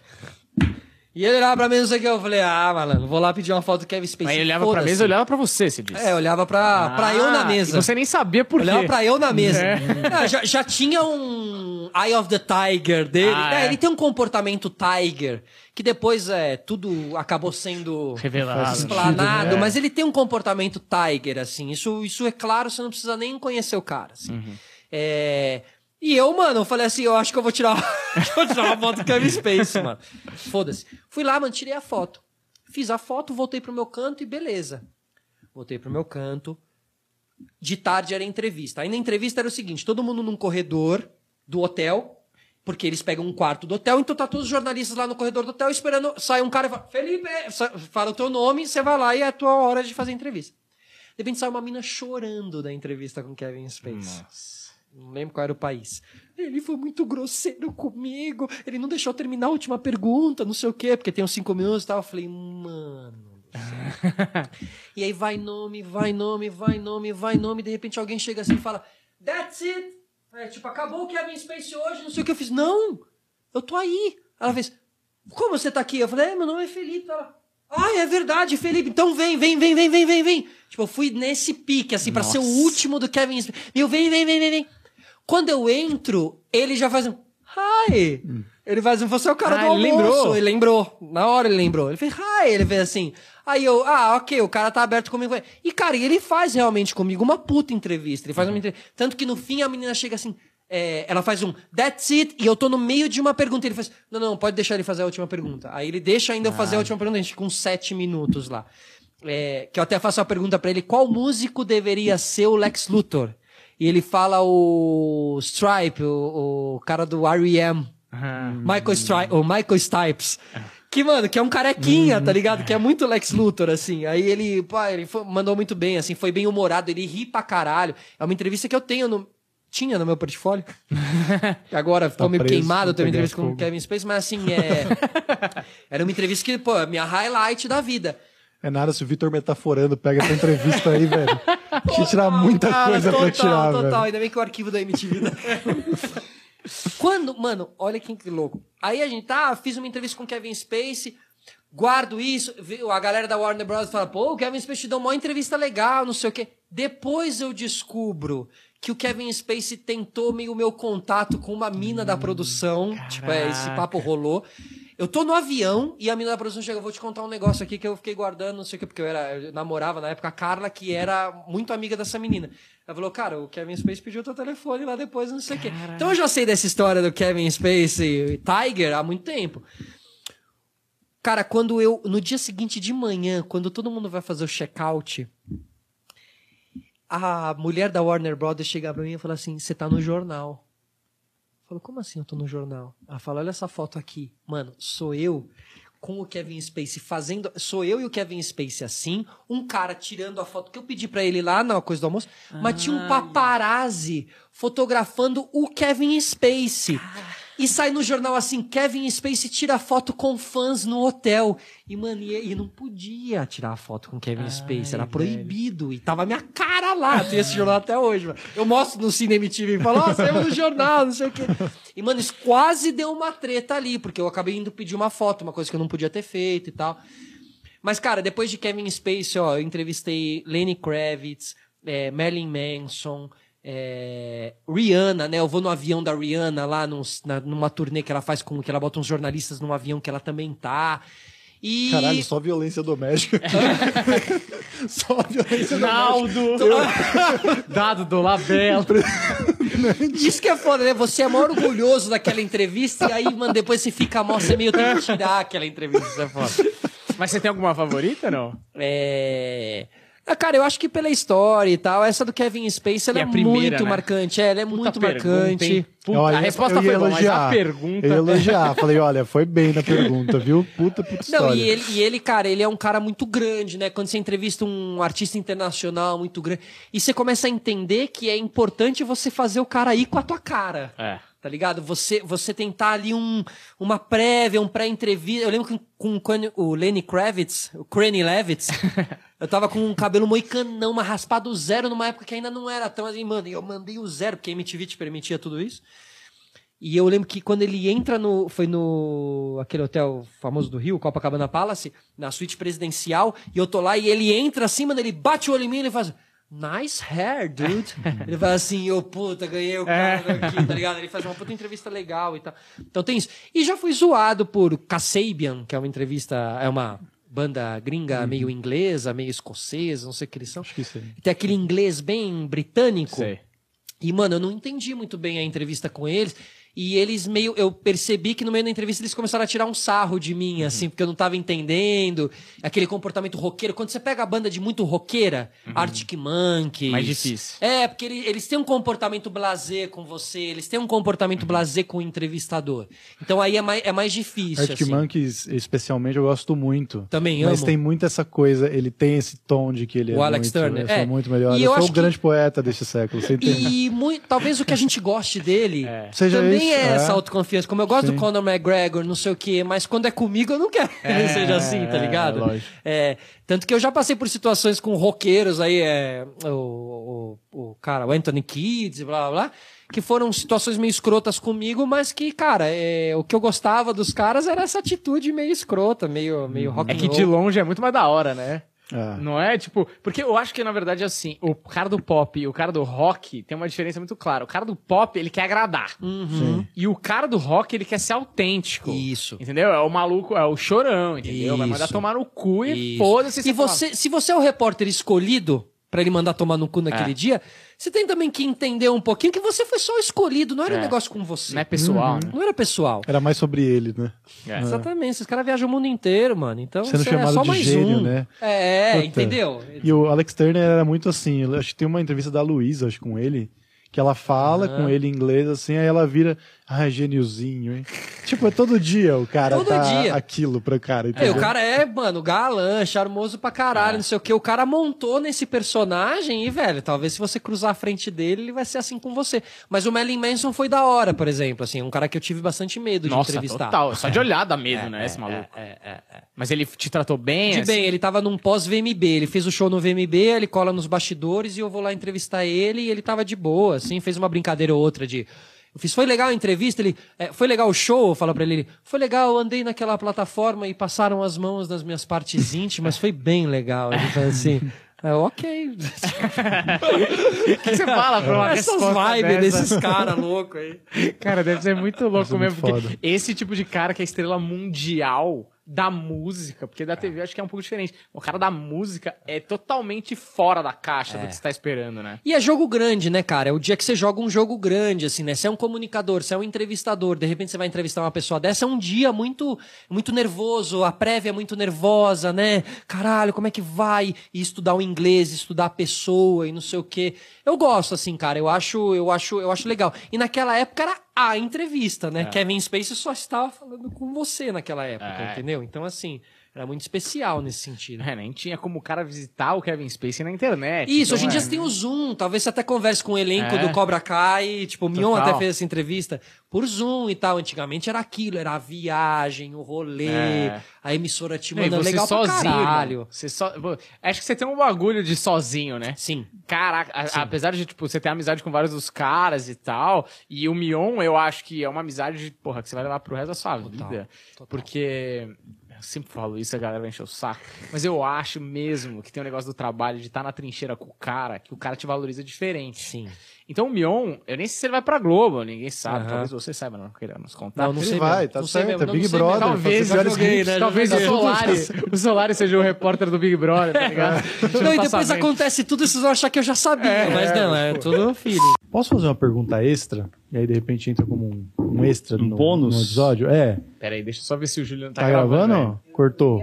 E ele olhava pra mesa, não sei o que, eu falei, ah, malandro, vou lá pedir uma foto do Kevin Spacey. Mas ele olhava pra foda-se. mesa e olhava pra você, você disse. É, olhava pra, pra eu na Ah, mesa. e Você nem sabia por quê. Olhava pra eu na mesa. É. Ah, já, já tinha um Eye of the Tiger dele. Ah, É, é. Ele tem um comportamento Tiger, que depois é, tudo acabou sendo Revelado. explanado, É. mas ele tem um comportamento Tiger, assim. Isso, isso é claro, você não precisa nem conhecer o cara. assim. Uhum. É, E eu, mano, eu falei assim, eu acho que eu vou tirar, vou tirar uma foto do Kevin Space, mano. Foda-se. Fui lá, mano, tirei a foto. Fiz a foto, voltei pro meu canto e beleza. Voltei pro meu canto. De tarde era entrevista. Aí na entrevista era o seguinte: todo mundo num corredor do hotel, porque eles pegam um quarto do hotel, então tá todos os jornalistas lá no corredor do hotel esperando. Sai um cara e fala: Felipe, fala o teu nome, você vai lá e é a tua hora de fazer a entrevista. De repente sai uma mina chorando da entrevista com Kevin Space. Não lembro qual era o país. Ele foi muito grosseiro comigo. Ele não deixou terminar a última pergunta, não sei o quê, porque tem uns cinco minutos e tal. Eu falei, mano. e aí vai nome, vai nome, vai nome, vai nome. De repente alguém chega assim e fala: That's it. É, tipo, acabou o Kevin Space hoje, não sei o que. Eu fiz: Não, eu tô aí. Ela fez: Como você tá aqui? Eu falei: É, meu nome é Felipe. Ela. Ah, é verdade, Felipe. Então vem, vem, vem, vem, vem, vem, vem. Tipo, eu fui nesse pique, assim, pra ser o último do Kevin Space. Meu, vem, vem, vem, vem, vem. Quando eu entro, ele já faz um. Hi! Ele faz um. Você é o cara Ah, do ele almoço. lembrou. Ele lembrou. Na hora ele lembrou. Ele fez hi! Ele fez assim. Aí eu, ah, ok, o cara tá aberto comigo. E, cara, ele faz realmente comigo uma puta entrevista. Ele faz uma entrevista. Tanto que no fim a menina chega assim. é, ela faz um that's it, e eu tô no meio de uma pergunta. Ele faz, não, não, pode deixar ele fazer a última pergunta. Aí ele deixa ainda eu fazer a última pergunta, a gente fica uns sete minutos lá. É, que eu até faço uma pergunta pra ele: qual músico deveria ser o Lex Luthor? E ele fala o Stripe, o, o cara do R.E.M. Michael, Stri o Michael Stipes. Que, mano, que é um carequinha, tá ligado? Que é muito Lex Luthor, assim. Aí ele, pá, ele foi- mandou muito bem, assim, foi bem humorado, ele ri pra caralho. É uma entrevista que eu tenho no. Tinha no meu portfólio. Agora ficou Tá meio preso, queimado, eu tenho uma entrevista com o. Kevin Space, mas assim, é. Era uma entrevista que, pô, é minha highlight da vida. É nada se o Vitor metaforando pega essa entrevista aí, velho. Tinha que tirar muita Cara, coisa total, pra tirar, total. velho. Ainda bem que o arquivo da MTV. Né? Quando, mano, olha que louco. Aí a gente tá, fiz uma entrevista com o Kevin Spacey, guardo isso, a galera da Warner Bros. fala, pô, o Kevin Spacey deu uma entrevista legal, não sei o quê. Depois eu descubro que o Kevin Spacey tentou meio o meu contato com uma mina da produção. Tipo, é, esse papo rolou. Eu tô no avião e a menina da produção chega, eu vou te contar um negócio aqui que eu fiquei guardando, não sei o que, porque eu era, eu namorava na época a Carla, que era muito amiga dessa menina. Ela falou, cara, o Kevin Space pediu teu telefone lá depois, não sei o quê. Então eu já sei dessa história do Kevin Space e Tiger há muito tempo. Cara, quando eu. No dia seguinte de manhã, quando todo mundo vai fazer o check-out, a mulher da Warner Brothers chega pra mim e fala assim: você tá no jornal. Eu falo, como assim eu tô no jornal? Ela fala, olha essa foto aqui. Mano, sou eu com o Kevin Spacey fazendo. Sou eu e o Kevin Spacey assim, um cara tirando a foto que eu pedi pra ele lá na coisa do almoço, mas tinha um paparazzi fotografando o Kevin Spacey. E sai no jornal assim, Kevin Spacey tira foto com fãs no hotel. E, mano, e, e não podia tirar foto com Kevin Spacey, era proibido. E tava minha cara lá, tem esse jornal até hoje, mano. Eu mostro no Cine TV e falo, ó, saiu no jornal, não sei o quê. E, mano, isso quase deu uma treta ali, porque eu acabei indo pedir uma foto, uma coisa que eu não podia ter feito e tal. Mas, cara, depois de Kevin Spacey, ó, eu entrevistei Lenny Kravitz, é, Marilyn Manson, é, Rihanna, né? Eu vou no avião da Rihanna lá nos- na- numa turnê que ela faz com que ela bota uns jornalistas num avião que ela também tá. E Caralho, só violência doméstica. só violência doméstica. Naldo! Dado do Labela. Isso que é foda, né? Você é maior orgulhoso daquela entrevista e aí, mano, depois você fica mal, você meio tem que tirar aquela entrevista, isso é foda. Mas você tem alguma favorita, não? É. Ah, cara, eu acho que pela história e tal, essa do Kevin Spacey, ela é a primeira, muito né? marcante. É, ela é Puta muito pergunta, marcante. Puta, Olha, a resposta foi boa, mas a elogiar. pergunta... Eu ia elogiar. Falei, olha, foi bem na pergunta, viu? Puta, puta história. Não, e ele, e ele, cara, ele é um cara muito grande, né? Quando você entrevista um artista internacional muito grande, e você começa a entender que é importante você fazer o cara ir com a tua cara. É. Tá ligado? Você, você tentar ali um, uma prévia, um pré-entrevista. Eu lembro que com, com o Lenny Kravitz, o Cranny Levitz, eu tava com um cabelo moicanão, mas raspado zero numa época que ainda não era tão assim, mano. E eu mandei o zero, porque a MTV te permitia tudo isso. E eu lembro que quando ele entra no. Foi no. aquele hotel famoso do Rio, Copacabana Palace, na suíte presidencial, e eu tô lá e ele entra assim, mano, ele bate o olho em mim e ele faz. Nice hair, dude. ele fala assim, ô puta, ganhei o cara aqui, tá ligado? Ele faz uma puta entrevista legal e tal. Então tem isso. E já fui zoado por Kasabian, que é uma entrevista, é uma banda gringa meio inglesa, meio escocesa, não sei o que eles são. Acho que sim. Tem aquele inglês bem britânico. Sei. E, mano, eu não entendi muito bem a entrevista com eles. E eles meio. Eu percebi que no meio da entrevista eles começaram a tirar um sarro de mim, assim, porque eu não tava entendendo. Aquele comportamento roqueiro. Quando você pega a banda de muito roqueira, Arctic Monkeys. Mais difícil. É, porque ele- eles têm um comportamento blasé com você, eles têm um comportamento blasé com o entrevistador. Então aí é mais, é mais difícil. Arctic assim. Monkeys, especialmente, eu gosto muito. Também Mas amo. tem muito essa coisa, ele tem esse tom de que ele O é Alex muito, Turner, eu sou é. muito melhor. E eu eu sou acho o grande poeta deste século, você entende? E muito, talvez o que a gente goste dele Seja também é, é. essa autoconfiança. Como eu gosto Sim. do Conor McGregor, não sei o quê, mas quando é comigo eu não quero que ele seja assim, tá é, ligado? É, tanto que eu já passei por situações com roqueiros aí, é, o, o, o cara, o Anthony Kids, blá blá blá, que foram situações meio escrotas comigo, mas que, cara, é, o que eu gostava dos caras era essa atitude meio escrota, meio, meio rock É que roll. de longe é muito mais da hora, né? É. Não é tipo. Porque eu acho que, na verdade, assim, o cara do pop e o cara do rock tem uma diferença muito clara. O cara do pop, ele quer agradar. Uhum. E o cara do rock, ele quer ser autêntico. Isso. Entendeu? É o maluco, é o chorão, entendeu? Vai mandar Isso. tomar no cu e Isso. foda-se. E você, se você é o repórter escolhido pra ele mandar tomar no cu naquele É. dia, você tem também que entender um pouquinho que você foi só escolhido, não era um É. negócio com você. Não é pessoal, né? Não era pessoal. Era mais sobre ele, né? É. Exatamente, esses caras viajam o mundo inteiro, mano. Então Sendo você é chamado só de mais gênio, um. né? É, Puta. entendeu? E o Alex Turner era muito assim, eu acho que tem uma entrevista da Luísa, acho, com ele, que ela fala com ele em inglês, assim, aí ela vira, ah, gêniozinho, hein? tipo, é todo dia o cara Todo tá dia. aquilo pro cara, É, entendeu? o cara é, mano, galã, charmoso pra caralho, não sei o que. O cara montou nesse personagem e, velho, talvez se você cruzar a frente dele, ele vai ser assim com você. Mas o Marilyn Manson foi da hora, por exemplo, assim, um cara que eu tive bastante medo de Nossa, entrevistar. total. Só de olhar dá medo, né, esse maluco. É, é, é. Mas ele te tratou bem? De assim? bem, ele tava num pós-VMB, ele fez o show no VMB, ele cola nos bastidores e eu vou lá entrevistar ele e ele tava de boa, assim, fez uma brincadeira ou outra de. Eu fiz, foi legal a entrevista, ele. é, foi legal o show, eu falo pra ele, ele. Foi legal, eu andei naquela plataforma e passaram as mãos nas minhas partes íntimas, foi bem legal. Ele fala assim. É, ok. O que você fala pra uma Essas vibes dessa? desses caras loucos aí. Cara, deve ser muito louco é mesmo, muito porque foda. esse tipo de cara que é estrela mundial da música, porque da TV eu acho que é um pouco diferente. O cara da música é totalmente fora da caixa do que você tá esperando, né? E é jogo grande, né, cara? É o dia que você joga um jogo grande, assim, né? Você é um comunicador, você é um entrevistador, de repente você vai entrevistar uma pessoa dessa, é um dia muito, muito nervoso, a prévia é muito nervosa, né? Caralho, como é que vai? E estudar o inglês, estudar a pessoa e não sei o quê. Eu gosto, assim, cara, eu acho, eu acho, eu acho legal. E naquela época era a entrevista, né? Kevin Spacey só estava falando com você naquela época, É. entendeu? Então, assim, era muito especial nesse sentido. É, nem tinha como o cara visitar o Kevin Spacey na internet. Isso, então hoje em dia é. você tem o Zoom, talvez você até converse com o elenco É. do Cobra Kai, tipo, o Mion Total. até fez essa entrevista por Zoom e tal. Antigamente era aquilo, era a viagem, o rolê, É. a emissora te mandando legal sozinho, pra caralho. irmão. Você pô, Acho que você tem um bagulho de sozinho, né? Sim. Caraca, a- apesar de, tipo, você ter amizade com vários dos caras e tal, e o Mion, eu acho que é uma amizade, porra, que você vai levar pro resto da sua vida. Porque, eu sempre falo isso, a galera vai encher o saco, mas eu acho mesmo que tem um negócio do trabalho de estar na trincheira com o cara, que o cara te valoriza diferente. Sim. Então o Mion, eu nem sei se ele vai pra Globo, ninguém sabe, Aham. talvez você saiba, não queira nos contar. Não, não Ele sei vai, mesmo. tá Não sei certo, mesmo, é não Big sei Brother. Talvez, joguei, né? Talvez o Já Solaris, o Solaris seja o repórter do Big Brother, tá ligado? Gente Não, não e tá depois acontece tudo e vocês vão achar que eu já sabia, mas não, é tudo feeling. Posso fazer uma pergunta extra? E aí, de repente, entra como um, um extra Um no, bônus? no episódio? É. Pera aí, deixa eu só ver se o Juliano tá, Tá, gravando? velho. Cortou.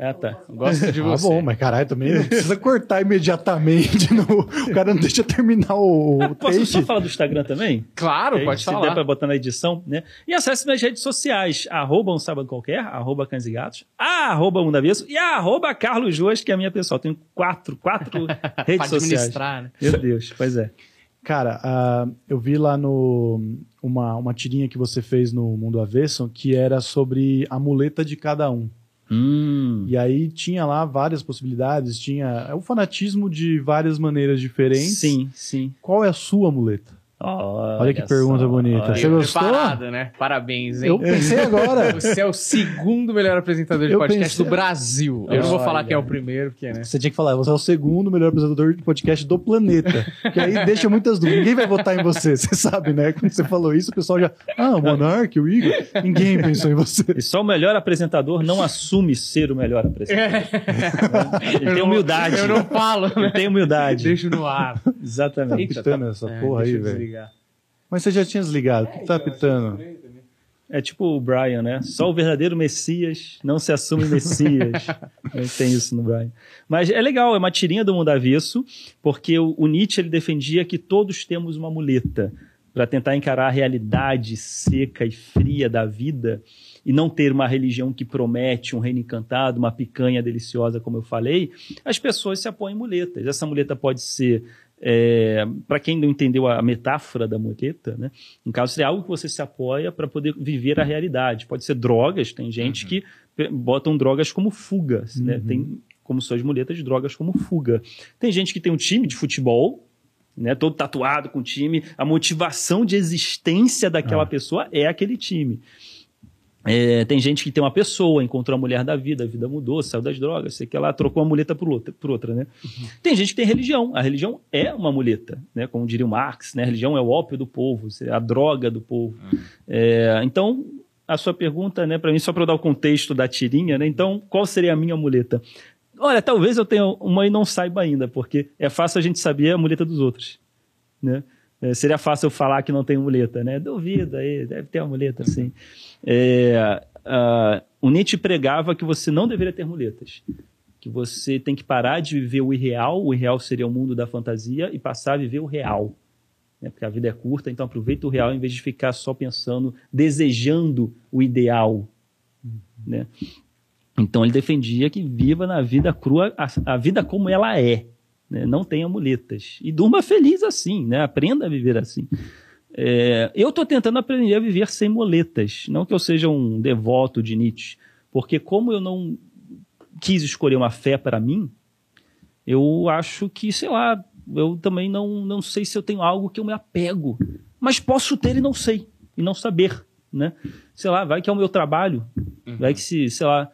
É, tá. Gosto de Ah, você. bom, mas caralho, também não precisa cortar imediatamente. no- O cara não deixa terminar o, o Posso só falar do Instagram também? Claro, aí, pode se der falar. pra botar na edição, né? E acesse minhas redes sociais, arroba um sábado qualquer, arroba cães e gatos, arroba avesso e arroba Carlos que é a minha pessoal. Tenho quatro, quatro redes sociais. administrar, né? Meu Deus, pois é. Cara, ah, eu vi lá no uma, uma tirinha que você fez no Mundo Avesso que era sobre a muleta de cada um. Hum. E aí tinha lá várias possibilidades, tinha é o fanatismo de várias maneiras diferentes. Sim, sim. Qual é a sua muleta? Olha que pergunta bonita. olha. Você gostou? Preparado, né? Parabéns, hein? Eu pensei agora. Você é o segundo melhor apresentador de Eu podcast pensei- do Brasil. Eu não vou falar Olha. quem é o primeiro, porque, né? Você tinha que falar, você é o segundo melhor apresentador de podcast do planeta. Que aí deixa muitas dúvidas. Ninguém vai votar em você, você sabe, né? Quando você falou isso, o pessoal já. Ah, o Monark, o Igor. Ninguém pensou em você. E só o melhor apresentador não assume ser o melhor apresentador. Ele tem humildade. Eu não falo, Ele né? tem humildade. Deixo no ar. Exatamente. Tá pitando essa É, porra aí, deixa eu velho. Desligar. Mas você já tinha desligado. O que tá pitando? É tipo o Brian, né? Só o verdadeiro Messias não se assume Messias. Tem isso no Brian. Mas é legal, é uma tirinha do mundo avesso, porque o, o Nietzsche ele defendia que todos temos uma muleta para tentar encarar a realidade seca e fria da vida e não ter uma religião que promete um reino encantado, uma picanha deliciosa, como eu falei, as pessoas se apoiam em muletas. Essa muleta pode ser para quem não entendeu a metáfora da muleta, né? No caso, seria algo que você se apoia para poder viver a realidade. Pode ser drogas, tem gente que pe- botam drogas como fugas, né? Tem como suas muletas de drogas como fuga. Tem gente que tem um time de futebol, né? Todo tatuado com o time. A motivação de existência daquela pessoa é aquele time. É, tem gente que tem uma pessoa, encontrou a mulher da vida, a vida mudou, saiu das drogas, sei que ela trocou uma muleta por outra, por outra né? Tem gente que tem religião. A religião é uma muleta, né? Como diria o Marx, né? A religião é o ópio do povo, é a droga do povo. É, então, a sua pergunta, né, para mim, só para eu dar o contexto da tirinha, né? Então, qual seria a minha muleta? Olha, talvez eu tenha uma e não saiba ainda, porque é fácil a gente saber a muleta dos outros, né? É, seria fácil eu falar que não tem muleta, né? Duvido aí, deve ter uma muleta, sim. É, ah, o Nietzsche pregava que você não deveria ter muletas. Que você tem que parar de viver o irreal, o irreal seria o mundo da fantasia, e passar a viver o real. Né? Porque a vida é curta, então aproveita o real em vez de ficar só pensando, desejando o ideal. Né? Então ele defendia que viva na vida crua, a, a vida como ela é. Né? Não tenha muletas. E durma feliz assim, né? aprenda a viver assim. É, eu estou tentando aprender a viver sem muletas. Não que eu seja um devoto de Nietzsche, porque como eu não quis escolher uma fé para mim, eu acho que, sei lá, eu também não, não sei se eu tenho algo que eu me apego. Mas posso ter e não sei, e não saber, né? Sei lá, vai que é o meu trabalho, vai que se, sei lá,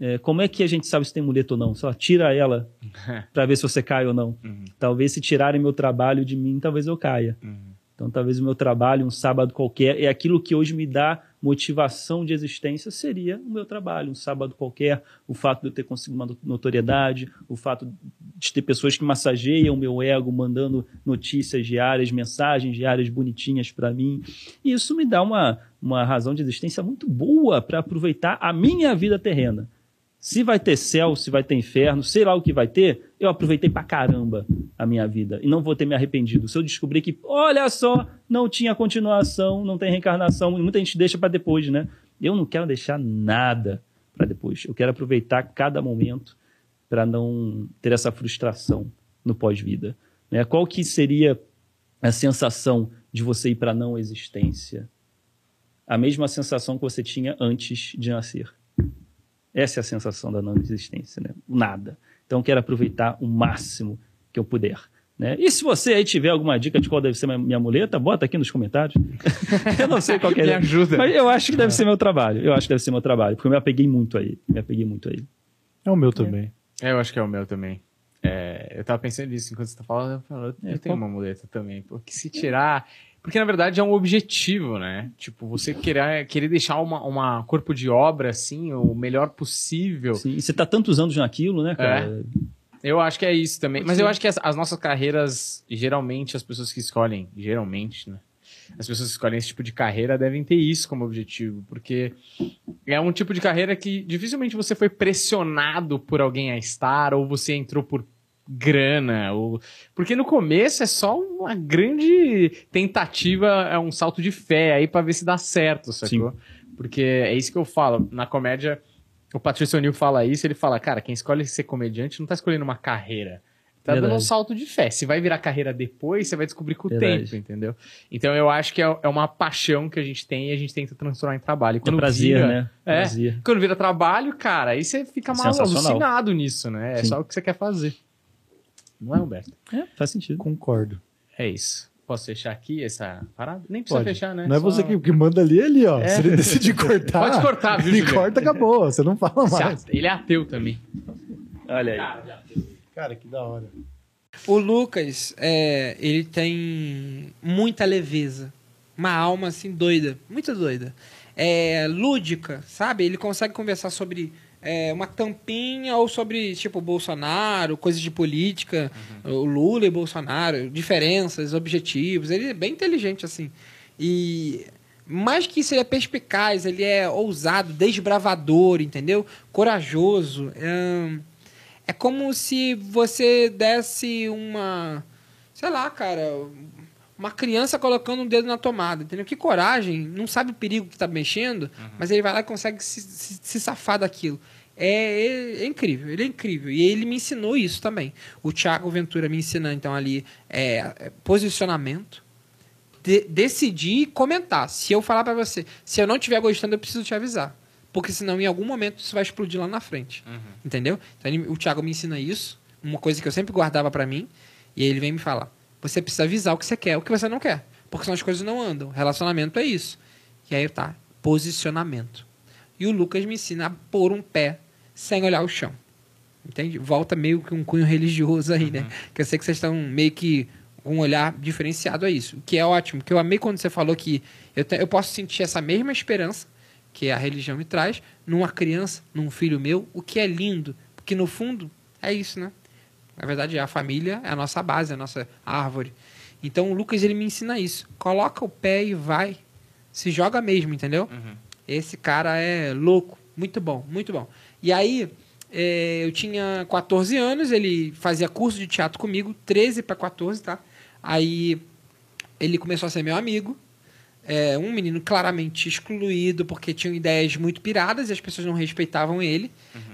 É, como é que a gente sabe se tem muleta ou não? Só tira ela para ver se você cai ou não. Talvez se tirarem meu trabalho de mim, talvez eu caia. Então, talvez o meu trabalho, um sábado qualquer, é aquilo que hoje me dá motivação de existência, seria o meu trabalho, um sábado qualquer, o fato de eu ter conseguido uma notoriedade, o fato de ter pessoas que massageiam o meu ego, mandando notícias diárias, mensagens diárias bonitinhas para mim. E isso me dá uma, uma razão de existência muito boa para aproveitar a minha vida terrena. Se vai ter céu, se vai ter inferno, sei lá o que vai ter, eu aproveitei pra caramba a minha vida e não vou ter me arrependido. Se eu descobrir que, olha só, não tinha continuação, não tem reencarnação, muita gente deixa para depois, né? Eu não quero deixar nada para depois. Eu quero aproveitar cada momento para não ter essa frustração no pós-vida. Né? Qual que seria a sensação de você ir para não existência? A mesma sensação que você tinha antes de nascer. Essa é a sensação da não existência, né? Nada. Então, quero aproveitar o máximo que eu puder. Né? E se você aí tiver alguma dica de qual deve ser minha, muleta, bota aqui nos comentários. eu não sei qual que é. Me ajuda. Mas eu acho que deve ser meu trabalho. Eu acho que deve ser meu trabalho, porque eu me apeguei muito aí. Me apeguei muito aí. É o meu também. É, eu acho que é o meu também. É, eu tava pensando nisso enquanto você tá falando, eu, falo, eu É, tenho uma muleta também. Porque se tirar. Porque na verdade é um objetivo, né? Tipo, você querer, querer deixar uma, uma corpo de obra, assim, o melhor possível. Sim, e você tá tantos anos naquilo, né, cara? Eu acho que é isso também. Mas eu acho que as, as nossas carreiras, geralmente, as pessoas que escolhem, geralmente, né? As pessoas que escolhem esse tipo de carreira devem ter isso como objetivo, porque é um tipo de carreira que dificilmente você foi pressionado por alguém a estar, ou você entrou por grana, ou... porque no começo é só uma grande tentativa, é um salto de fé aí pra ver se dá certo, sacou? Porque é isso que eu falo, na comédia o Patrício O'Neill fala isso, ele fala, cara, quem escolhe ser comediante não tá escolhendo uma carreira. Tá dando um Verdade. salto de fé. Se vai virar carreira depois, você vai descobrir com o Verdade. tempo, entendeu? Então eu acho que é, é uma paixão que a gente tem e a gente tenta transformar em trabalho. E É quando prazer, vira, né? É. Prazer. Quando vira trabalho, cara, aí você fica mal Sensacional. alucinado nisso, né? É Sim. só o que você quer fazer. Não é, Humberto? É, faz sentido. Concordo. É isso. Posso fechar aqui essa parada? Nem precisa Pode. fechar, né? Não é Só- você que, que manda ali, é ali, ó. Se ele decidir cortar. Pode cortar, viu, Ele Juliano? corta, acabou. Você não fala mais. Ele é ateu também. Olha aí. Cara, que da hora. O Lucas, é, ele tem muita leveza. Uma alma, assim, doida. Muito doida. É, lúdica, sabe? Ele consegue conversar sobre é, uma tampinha ou sobre, tipo, Bolsonaro, coisas de política, o Lula e Bolsonaro, diferenças, objetivos. Ele é bem inteligente, assim. E mais que isso, ele é perspicaz, ele é ousado, desbravador, entendeu? Corajoso. É, é como se você desse uma. Sei lá, cara. Uma criança colocando um dedo na tomada, entendeu? Que coragem, não sabe o perigo que tá mexendo, mas ele vai lá e consegue se, se, se safar daquilo. É, é- é incrível, ele é incrível. E ele me ensinou isso também. O Thiago Ventura me ensina, então, ali, é, é, posicionamento, de- decidir e comentar. Se eu falar pra você, se eu não estiver gostando, eu preciso te avisar. Porque senão, em algum momento, isso vai explodir lá na frente. Entendeu? Então, ele- o Thiago me ensina isso, uma coisa que eu sempre guardava pra mim, e aí ele vem me falar: você precisa avisar o que você quer, o que você não quer. Porque senão as coisas não andam. Relacionamento é isso. E aí tá, posicionamento. E o Lucas me ensina a pôr um pé sem olhar o chão. Entende? Volta meio que um cunho religioso aí, né? Que eu sei que vocês estão meio que com um olhar diferenciado a isso. O que é ótimo. Que eu amei quando você falou que eu, te- eu posso sentir essa mesma esperança que a religião me traz numa criança, num filho meu, o que é lindo. Porque no fundo é isso, né? Na verdade, a família é a nossa base, a nossa árvore. Então o Lucas ele me ensina isso. Coloca o pé e vai. Se joga mesmo, entendeu? Esse cara é louco. Muito bom, muito bom. E aí, é, eu tinha 14 anos, ele fazia curso de teatro comigo, 13 para 14, tá? Aí ele começou a ser meu amigo. É, um menino claramente excluído, porque tinha ideias muito piradas e as pessoas não respeitavam ele.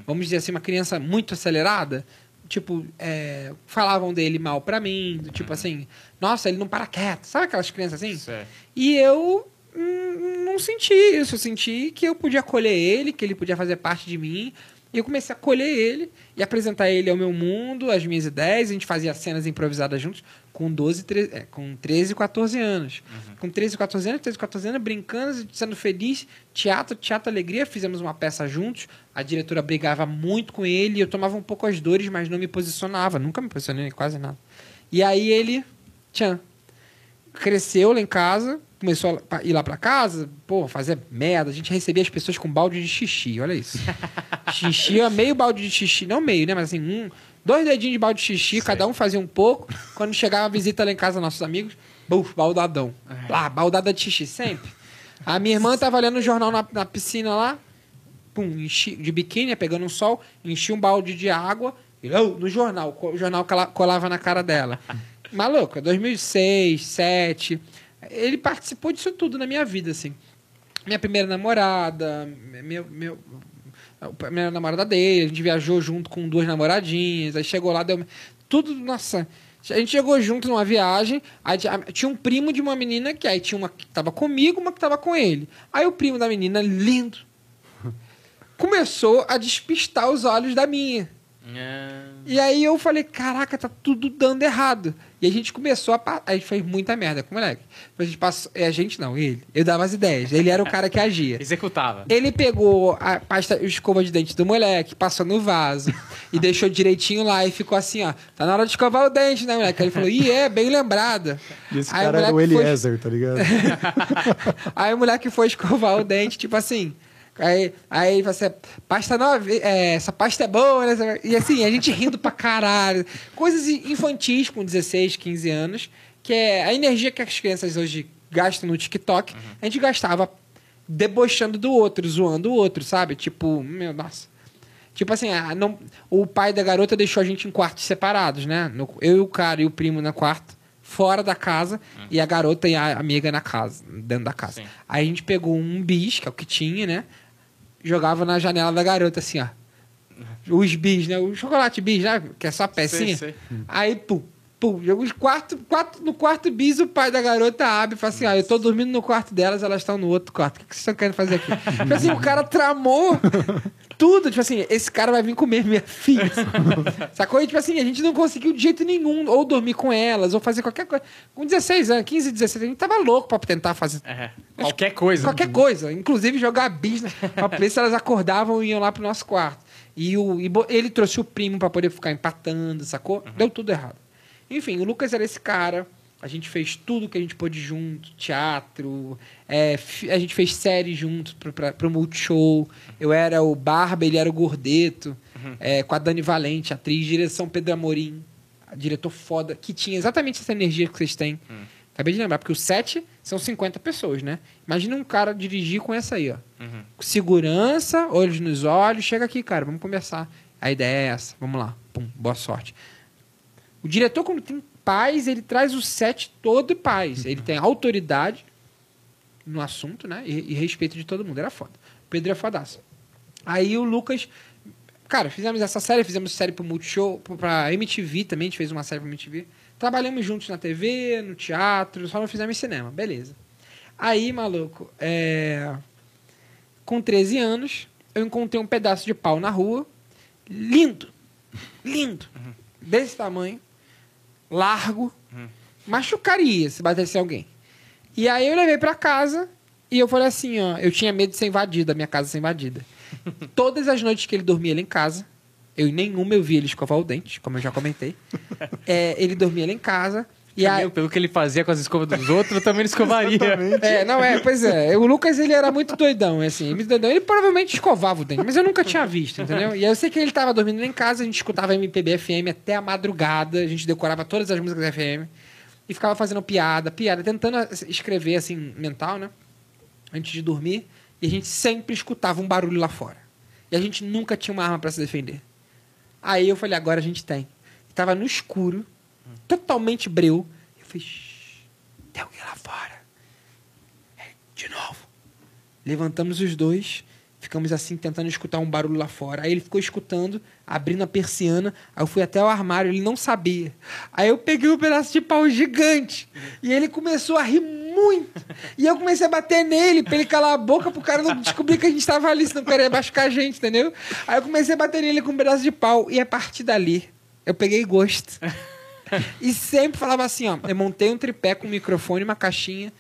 Vamos dizer assim, uma criança muito acelerada. Tipo, é, falavam dele mal pra mim, do tipo assim, nossa, ele não para quieto. Sabe aquelas crianças assim? Certo. E eu hum, não senti isso. Eu senti que eu podia acolher ele, que ele podia fazer parte de mim. E eu comecei a acolher ele e apresentar ele ao meu mundo, às minhas ideias. A gente fazia cenas improvisadas juntos com 12, 13, é, com 13 14 anos. Com 13, 14 anos, 13, 14 anos, brincando, sendo feliz. Teatro, teatro, alegria. Fizemos uma peça juntos. A diretora brigava muito com ele. Eu tomava um pouco as dores, mas não me posicionava. Nunca me posicionei quase nada. E aí ele, tchan, cresceu lá em casa, começou a ir lá pra casa, pô, fazer merda. A gente recebia as pessoas com balde de xixi, olha isso. xixi, meio balde de xixi, não meio, né? Mas assim, um, dois dedinhos de balde de xixi, cada um fazia um pouco. Quando chegava a visita lá em casa, nossos amigos, buf, baldadão. Lá, baldada de xixi, sempre. A minha irmã tava olhando o jornal na, na piscina lá, pum, enchi, de biquíni, pegando um sol, enchi um balde de água, e oh, no jornal, o jornal cola- colava na cara dela. Maluco, 2006, 2007. Ele participou disso tudo na minha vida, assim. Minha primeira namorada, meu, meu, a primeira namorada dele, a gente viajou junto com duas namoradinhas, aí chegou lá, deu. Tudo, nossa. A gente chegou junto numa viagem, aí tinha tinha um primo de uma menina que aí tinha uma que tava comigo, uma que tava com ele. Aí o primo da menina, lindo, começou a despistar os olhos da minha. E aí eu falei, caraca, tá tudo dando errado. E a gente começou a... A gente fez muita merda com o moleque. A gente passou... é, A gente não, ele. Eu dava as ideias. Ele era o cara que agia. Executava. Ele pegou a pasta, o escova de dente do moleque, passou no vaso e deixou direitinho lá e ficou assim, ó. Tá na hora de escovar o dente, né, moleque? Aí ele falou, ih, é, bem lembrada. E esse Aí cara era o moleque foi- Eliezer, tá ligado? Aí o moleque foi escovar o dente, tipo assim. Aí, aí você, pasta nova, é, essa pasta é boa, né? E assim, a gente rindo pra caralho. Coisas infantis com 16, 15 anos, que é a energia que as crianças hoje gastam no TikTok, a gente gastava debochando do outro, zoando o outro, sabe? Tipo, meu, nossa. Tipo assim, ah, não, o pai da garota deixou a gente em quartos separados, né? No- eu e o cara e o primo na quarto, fora da casa, e a garota e a amiga na casa, dentro da casa. Sim. Aí a gente pegou um bis, que é o que tinha, né? Jogava na janela da garota, assim, ó. Os bis, né? O chocolate bis, né? Que é só pecinha. sei. Aí, pum, pum, os quarto, no quarto bis, o pai da garota abre e fala assim: ah, eu tô dormindo no quarto delas, elas estão no outro quarto. O que que vocês estão querendo fazer aqui? tipo assim, o cara tramou tudo. Tipo assim, esse cara vai vir comer minha filha. Sacou? E, tipo assim, a gente não conseguiu de jeito nenhum, ou dormir com elas, ou fazer qualquer coisa. Com 16 anos, 15, 16, a gente tava louco pra tentar fazer É, qualquer coisa. Qualquer coisa. Inclusive jogar bis né? pra ver se elas acordavam e iam lá pro nosso quarto. E, o, e ele trouxe o primo pra poder ficar empatando, sacou? Deu tudo errado. Enfim, o Lucas era esse cara. A gente fez tudo que a gente pôde junto, teatro, é, a gente fez série junto pra, pro Multishow. Eu era o Barba, ele era o Gordeto, é, com a Dani Valente, atriz, direção Pedro Amorim, diretor foda, que tinha exatamente essa energia que vocês têm. Acabei de lembrar, porque o set são 50 pessoas, né? Imagina um cara dirigir com essa aí, ó. Segurança, olhos nos olhos, chega aqui, cara, vamos conversar. A ideia é essa, vamos lá. Pum, boa sorte. O diretor, quando tem paz, ele traz o set todo paz. Ele tem autoridade no assunto, né? E, e respeito de todo mundo. Era foda. O Pedro é fodaço. Aí o Lucas. Cara, fizemos essa série, fizemos série pro Multishow, pra MTV também, a gente fez uma série pra MTV. Trabalhamos juntos na TV, no teatro, só não fizemos cinema. Beleza. Aí, maluco, é... com 13 anos, eu encontrei um pedaço de pau na rua. Lindo. Lindo. Desse tamanho. Largo. Machucaria se batesse alguém. E aí eu levei pra casa e eu falei assim, ó, eu tinha medo de ser invadida, a minha casa ser invadida. Todas as noites que ele dormia lá em casa, eu em nenhuma eu vi ele escovar o dente, como eu já comentei. É, ele dormia lá em casa e aí, Meu, pelo que ele fazia com as escovas dos outros, eu também não escovaria. é, não é, pois é. O Lucas, ele era muito doidão, assim, muito doidão. Ele provavelmente escovava o dente, mas eu nunca tinha visto, entendeu? E aí eu sei que ele tava dormindo em casa, a gente escutava MPB FM até a madrugada, a gente decorava todas as músicas FM e ficava fazendo piada, piada, tentando escrever, assim, mental, né? Antes de dormir. E a gente sempre escutava um barulho lá fora. E a gente nunca tinha uma arma pra se defender. Aí eu falei, agora a gente tem. Tava no escuro, totalmente breu. Eu falei, "Shh, tem alguém lá fora. É, De novo. Levantamos os dois, ficamos assim tentando escutar um barulho lá fora. Aí ele ficou escutando, abrindo a persiana. Aí eu fui até o armário, ele não sabia. Aí eu peguei um pedaço de pau gigante e ele começou a rir muito. E eu comecei a bater nele pra ele calar a boca pro cara não descobrir que a gente tava ali, senão o cara ia machucar a gente, entendeu? Aí eu comecei a bater nele com um pedaço de pau. E a partir dali, eu peguei gosto. E sempre falava assim, ó. Eu montei um tripé com um microfone, uma caixinha.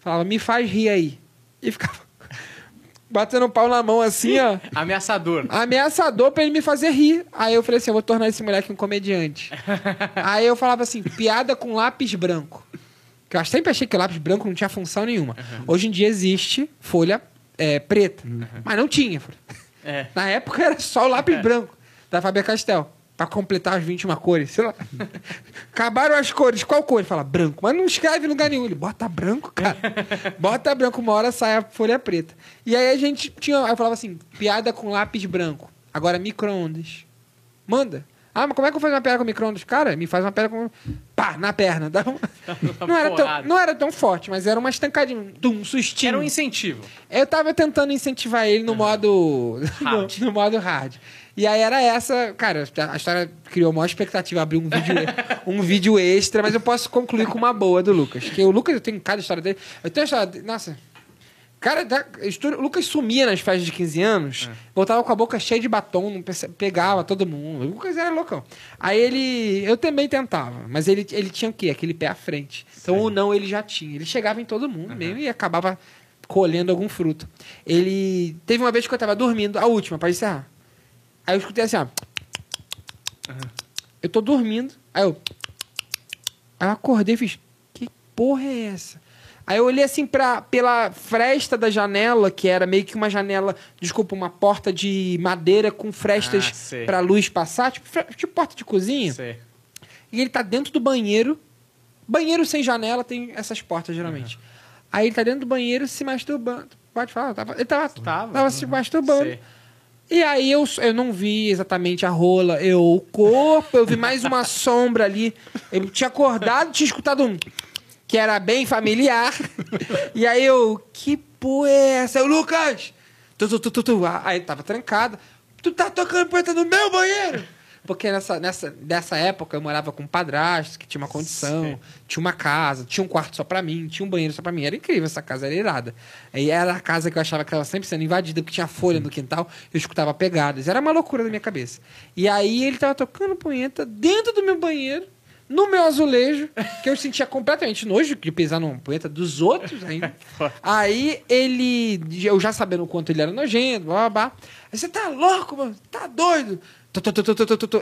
Falava, me faz rir aí. E ficava batendo o pau na mão assim, ó. Ameaçador. Ameaçador pra ele me fazer rir. Aí eu falei assim, eu vou tornar esse moleque um comediante. Aí eu falava assim, piada com lápis branco. Que eu sempre achei que lápis branco não tinha função nenhuma. Hoje em dia existe folha é, preta. Mas não tinha. É. Na época era só o lápis branco da Faber Castell. Pra completar as 21 cores, sei lá. Acabaram as cores. Qual cor? Ele fala branco. Mas não escreve em lugar nenhum. Ele bota branco, cara. Bota branco, uma hora sai a folha preta. E aí a gente tinha. Aí eu falava assim: piada com lápis branco. Agora micro-ondas. Manda. Ah, mas como é que eu faço uma piada com micro-ondas? Cara, me faz uma piada com. Pá, na perna. Dá um- não, era tão, não era tão forte, mas era uma estancadinha. Um sustinho. Era um incentivo. Eu tava tentando incentivar ele no modo. No, no modo hard. E aí era essa. Cara, a história criou maior expectativa abrir um vídeo, um vídeo extra, mas eu posso concluir com uma boa do Lucas. Que o Lucas, eu tenho cada história dele. Eu tenho a história dele. Nossa. Cara, da- história- o Lucas sumia nas festas de 15 anos, voltava com a boca cheia de batom, não pegava todo mundo. O Lucas era loucão. Aí ele. Eu também tentava, mas ele, ele tinha o quê? Aquele pé à frente. Então o não ele já tinha. Ele chegava em todo mundo mesmo e acabava colhendo algum fruto. Ele. Teve uma vez que eu tava dormindo, a última, pra encerrar. Aí eu escutei assim, ó. Eu tô dormindo. Aí eu. Aí eu acordei e fiz. Que porra é essa? Aí eu olhei assim pra, pela fresta da janela, que era meio que uma janela, desculpa, uma porta de madeira com frestas Ah, sei. pra luz passar, tipo, tipo porta de cozinha. Sei. E ele tá dentro do banheiro. Banheiro sem janela tem essas portas, geralmente. Aí ele tá dentro do banheiro se masturbando. Pode falar? Tava, ele tava, Tava. tava se masturbando. Sei. E aí eu, eu não vi exatamente a rola, eu o corpo, eu vi mais uma sombra ali. Eu tinha acordado, tinha escutado um que era bem familiar. E aí eu, que porra é essa? Eu, Lucas! Tu, tu, tu, tu, tu. Aí tava trancado. Tu tá tocando poeta no meu banheiro? Porque nessa, nessa, nessa época eu morava com um padrasto que tinha uma condição, tinha uma casa, tinha um quarto só pra mim, tinha um banheiro só pra mim. Era incrível essa casa, era irada. Aí era a casa que eu achava que estava sempre sendo invadida, porque tinha folha no quintal, eu escutava pegadas. Era uma loucura na minha cabeça. E aí ele tava tocando punheta dentro do meu banheiro, no meu azulejo, que eu sentia completamente nojo de pisar numa punheta dos outros ainda. Aí ele, eu já sabendo o quanto ele era nojento, blá blá blá. Aí você tá louco, mano? Tá doido?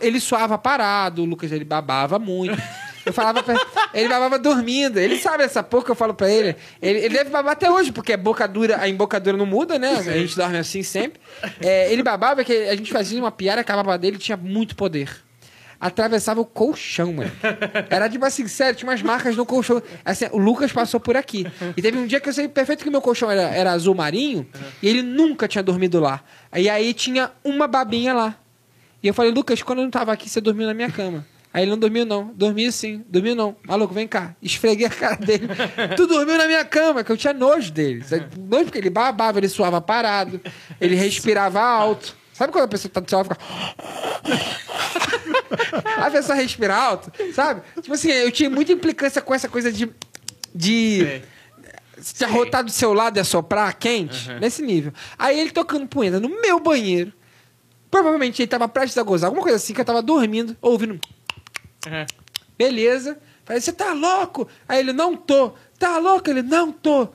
Ele suava parado, o Lucas ele babava muito. Eu falava pra ele, ele babava dormindo. Ele sabe essa porra que eu falo pra ele. Ele, ele deve babar até hoje, porque a boca dura, a embocadura não muda, né? A gente dorme assim sempre. É, ele babava que a gente fazia uma piada a baba dele tinha muito poder atravessava o colchão, mano. Era tipo assim, sério, tinha umas marcas no colchão. Assim, o Lucas passou por aqui. E teve um dia que eu sei perfeito que meu colchão era, era azul marinho e ele nunca tinha dormido lá. E aí tinha uma babinha lá. E eu falei, Lucas, quando eu não tava aqui, você dormiu na minha cama. Aí ele não dormiu, não. Dormiu sim, dormiu não. Maluco, vem cá. Esfreguei a cara dele. tu dormiu na minha cama, que eu tinha nojo dele. Nojo porque ele babava, ele suava parado, ele respirava alto. Sabe quando a pessoa tá do seu lado fica. a pessoa respira alto, sabe? Tipo assim, eu tinha muita implicância com essa coisa de. de. Se arrotar do seu lado e assoprar quente, nesse nível. Aí ele tocando punheta no meu banheiro. Provavelmente ele tava prestes a gozar, alguma coisa assim, que eu tava dormindo, ouvindo. Uhum. Beleza. Falei, você tá louco? Aí ele, não tô. Tá louco? Ele, não tô.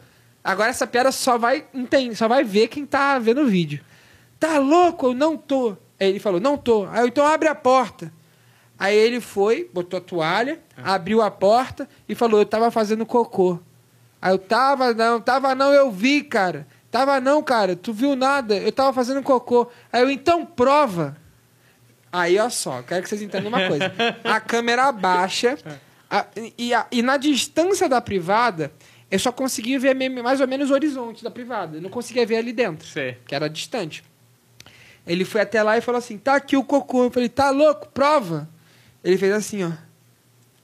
Agora essa piada só vai entender, só vai ver quem tá vendo o vídeo. Tá louco? Eu não tô. Aí ele falou, não tô. Aí eu, então abre a porta. Aí ele foi, botou a toalha, abriu a porta e falou, eu tava fazendo cocô. Aí eu tava não, tava não, eu vi, cara. Tava não, cara, tu viu nada, eu tava fazendo cocô. Aí eu, então prova. Aí, olha só, quero que vocês entendam uma coisa. A câmera baixa a- e, a- e na distância da privada, eu só conseguia ver mais ou menos o horizonte da privada. Eu não conseguia ver ali dentro, Sei. que era distante. Ele foi até lá e falou assim, tá aqui o cocô. Eu falei, tá louco? Prova. Ele fez assim, ó.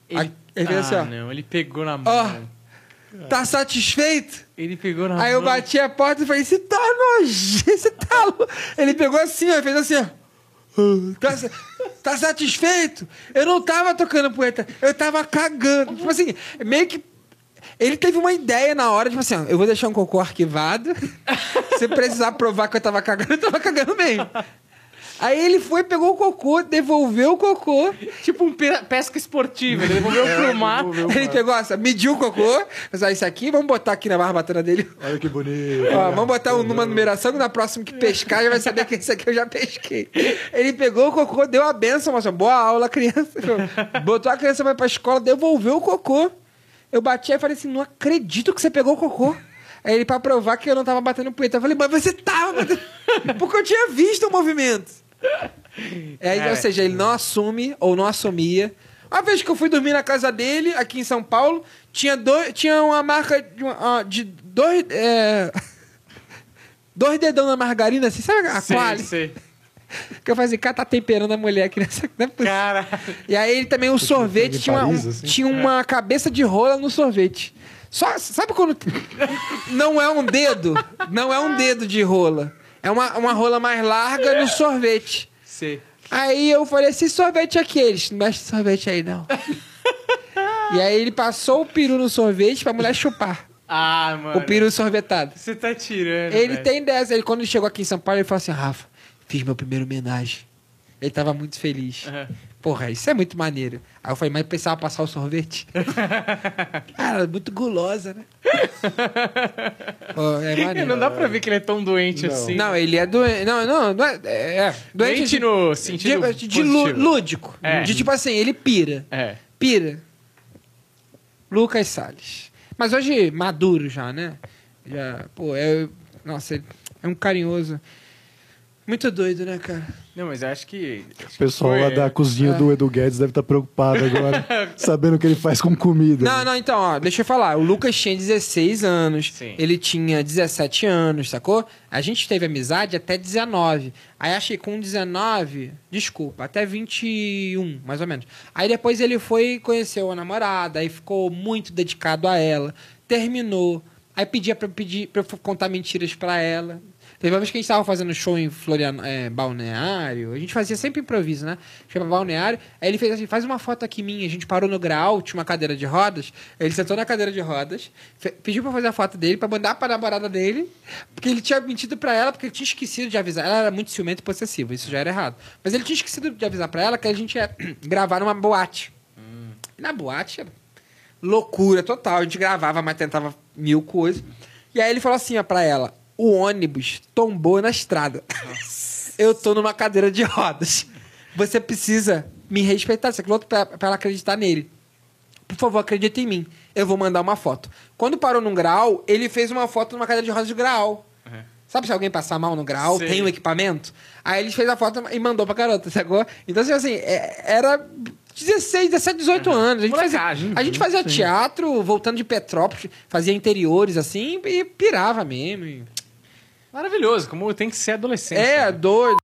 Ele, Ele fez assim, ah, ó. não, ele pegou na mão. Ó, tá satisfeito? Ele pegou na. Aí eu bati a porta e falei, você tá nojento, você tá louco. Ele pegou assim, ó, e fez assim, ó. "Ah, Tá, tá satisfeito? Eu não tava tocando poeta, eu tava cagando. Tipo assim, meio que. Ele teve uma ideia na hora, tipo assim, ó, eu vou deixar um cocô arquivado. Se precisar provar que eu tava cagando, eu tava cagando mesmo. Aí ele foi, pegou o cocô, devolveu o cocô. Tipo um pe- pesca esportiva. Ele devolveu pro mar. Ele pegou, essa, mediu o cocô. Mas aí, isso aqui, vamos botar aqui na barbatana dele. Olha que bonito. Ó, vamos botar um- numa numeração que na próxima que pescar já vai saber que esse aqui eu já pesquei. Ele pegou o cocô, deu a benção, mostrou, boa aula, criança. Botou a criança pra ir pra escola, devolveu o cocô. Eu bati aí e falei assim, não acredito que você pegou o cocô. Aí ele, pra provar que eu não tava batendo punheta. Eu falei, mas você tava batendo... Porque eu tinha visto o movimento. É, ou seja, ele não assume ou não assumia. Uma vez que eu fui dormir na casa dele, aqui em São Paulo, tinha, dois, tinha uma marca de, uma- ah, de dois. é, dois dedão na margarina, assim, sabe a quali? sei. Que eu falei assim, cara, tá temperando a mulher aqui nessa. É possível. Cara. E aí ele também, o sorvete, tinha uma, Paris, um- assim? tinha uma cabeça de rola no sorvete. Só, sabe quando. não é um dedo? Não é um dedo de rola. É uma, uma rola mais larga no sorvete. Sei. Aí eu falei assim, sorvete aqui. Eles, não mexe sorvete aí, não. e aí ele passou o peru no sorvete pra mulher chupar. Ah, mano. O peru sorvetado. Você tá tirando. Ele velho. tem dessa. Ele, quando ele chegou aqui em São Paulo, ele falou assim, Rafa, fiz meu primeiro homenagem. Ele tava muito feliz. Aham. Porra, isso é muito maneiro. Aí eu falei, mas precisava passar o sorvete? Cara, muito gulosa, né? Pô, é maneiro. Não dá pra ver que ele é tão doente assim. Não, ele é doente. Não, não, não é. é, é doente, Doente no sentido de, de lúdico. É. De tipo assim, ele pira. É. Pira. Lucas Salles. Mas hoje maduro já, né? Já, pô, é. Nossa, é um carinhoso. Muito doido, né, cara? Não, mas eu acho que. O pessoal lá Foi- da cozinha do Edu Guedes deve estar preocupado agora, sabendo o que ele faz com comida. Não, não, então, ó, deixa eu falar. O Lucas tinha 16 anos, Sim. ele tinha 17 anos, sacou? A gente teve amizade até 19. Aí achei com 19, desculpa, até 21, mais ou menos. Aí depois ele foi e conheceu a namorada, aí ficou muito dedicado a ela, terminou. Aí pedia pra, eu pedir, pra eu contar mentiras pra ela. Teve uma vez que a gente tava fazendo show em Florian... é, Balneário. A gente fazia sempre improviso, né? Chama Balneário. Aí ele fez assim: faz uma foto aqui minha. A gente parou no grau, tinha uma cadeira de rodas. Ele sentou na cadeira de rodas, pediu pra fazer a foto dele, pra mandar pra namorada dele. Porque ele tinha mentido pra ela, porque ele tinha esquecido de avisar. Ela era muito ciumenta e possessiva, isso já era errado. Mas ele tinha esquecido de avisar pra ela que a gente ia gravar numa boate. E na boate era loucura total. A gente gravava, mas tentava mil coisas. E aí ele falou assim ó, pra ela: o ônibus tombou na estrada. Eu tô numa cadeira de rodas. Você precisa me respeitar, aqui outro pra, pra ela acreditar nele. Por favor, acredita em mim. Eu vou mandar uma foto. Quando parou num grau, ele fez uma foto numa cadeira de rodas de grau. Sabe se alguém passar mal no grau, Sei. tem um equipamento? Aí ele fez a foto e mandou pra garota, sacou? Então, assim, assim, é- era 16, 17, 18 anos. A gente fazia, Molecagem, a gente fazia teatro, voltando de Petrópolis, fazia interiores, assim, e pirava mesmo. e- Maravilhoso, como tem que ser adolescente. É, doido.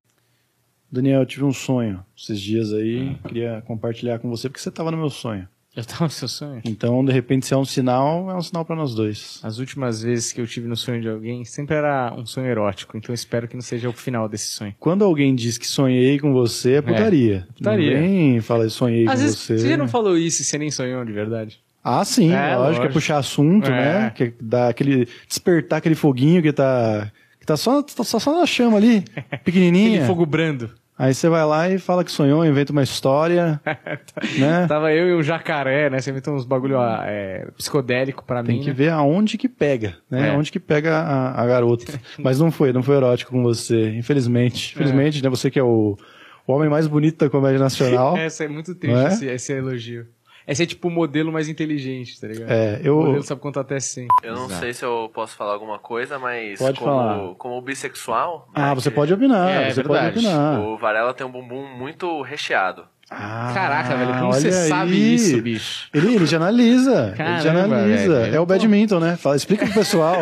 Daniel, eu tive um sonho esses dias aí, queria compartilhar com você, porque você tava no meu sonho. Eu tava no seu sonho. Então, de repente, se é um sinal, é um sinal pra nós dois. As últimas vezes que eu tive no sonho de alguém, sempre era um sonho erótico. Então eu espero que não seja o final desse sonho. Quando alguém diz que sonhei com você, é putaria. putaria. Não vem falar sonhei Às com vezes você. você não falou isso e você nem sonhou de verdade. Ah, sim, É, lógico, lógico. é puxar assunto, É. né? Que dá aquele. despertar aquele foguinho que tá. Tá só, tá só, na chama ali, pequenininha. Aquele fogo brando. Aí você vai lá e fala que sonhou, inventa uma história, né? Tava eu e um jacaré, né? Você inventou uns bagulho é, psicodélico pra Tem mim. que né? ver aonde que pega, né? É. Onde que pega a, a garota. Mas não foi, não foi erótico com você, infelizmente. Infelizmente, né? Você que é o, o homem mais bonito da comédia nacional. Essa é muito triste, é? esse, esse elogio. Esse é tipo o modelo mais inteligente, tá ligado? É, O eu. modelo sabe contar até 100. Eu não sei se eu posso falar alguma coisa, mas Pode como, falar. como bissexual, Ah, né, você que pode opinar, É, você verdade. pode opinar. o Varela tem um bumbum muito recheado. Ah, Caraca, velho, como olha você sabe aí. isso, bicho? Ele, ele já analisa. ele já Caramba, analisa. velho. É o badminton, né? Fala, explica pro pessoal.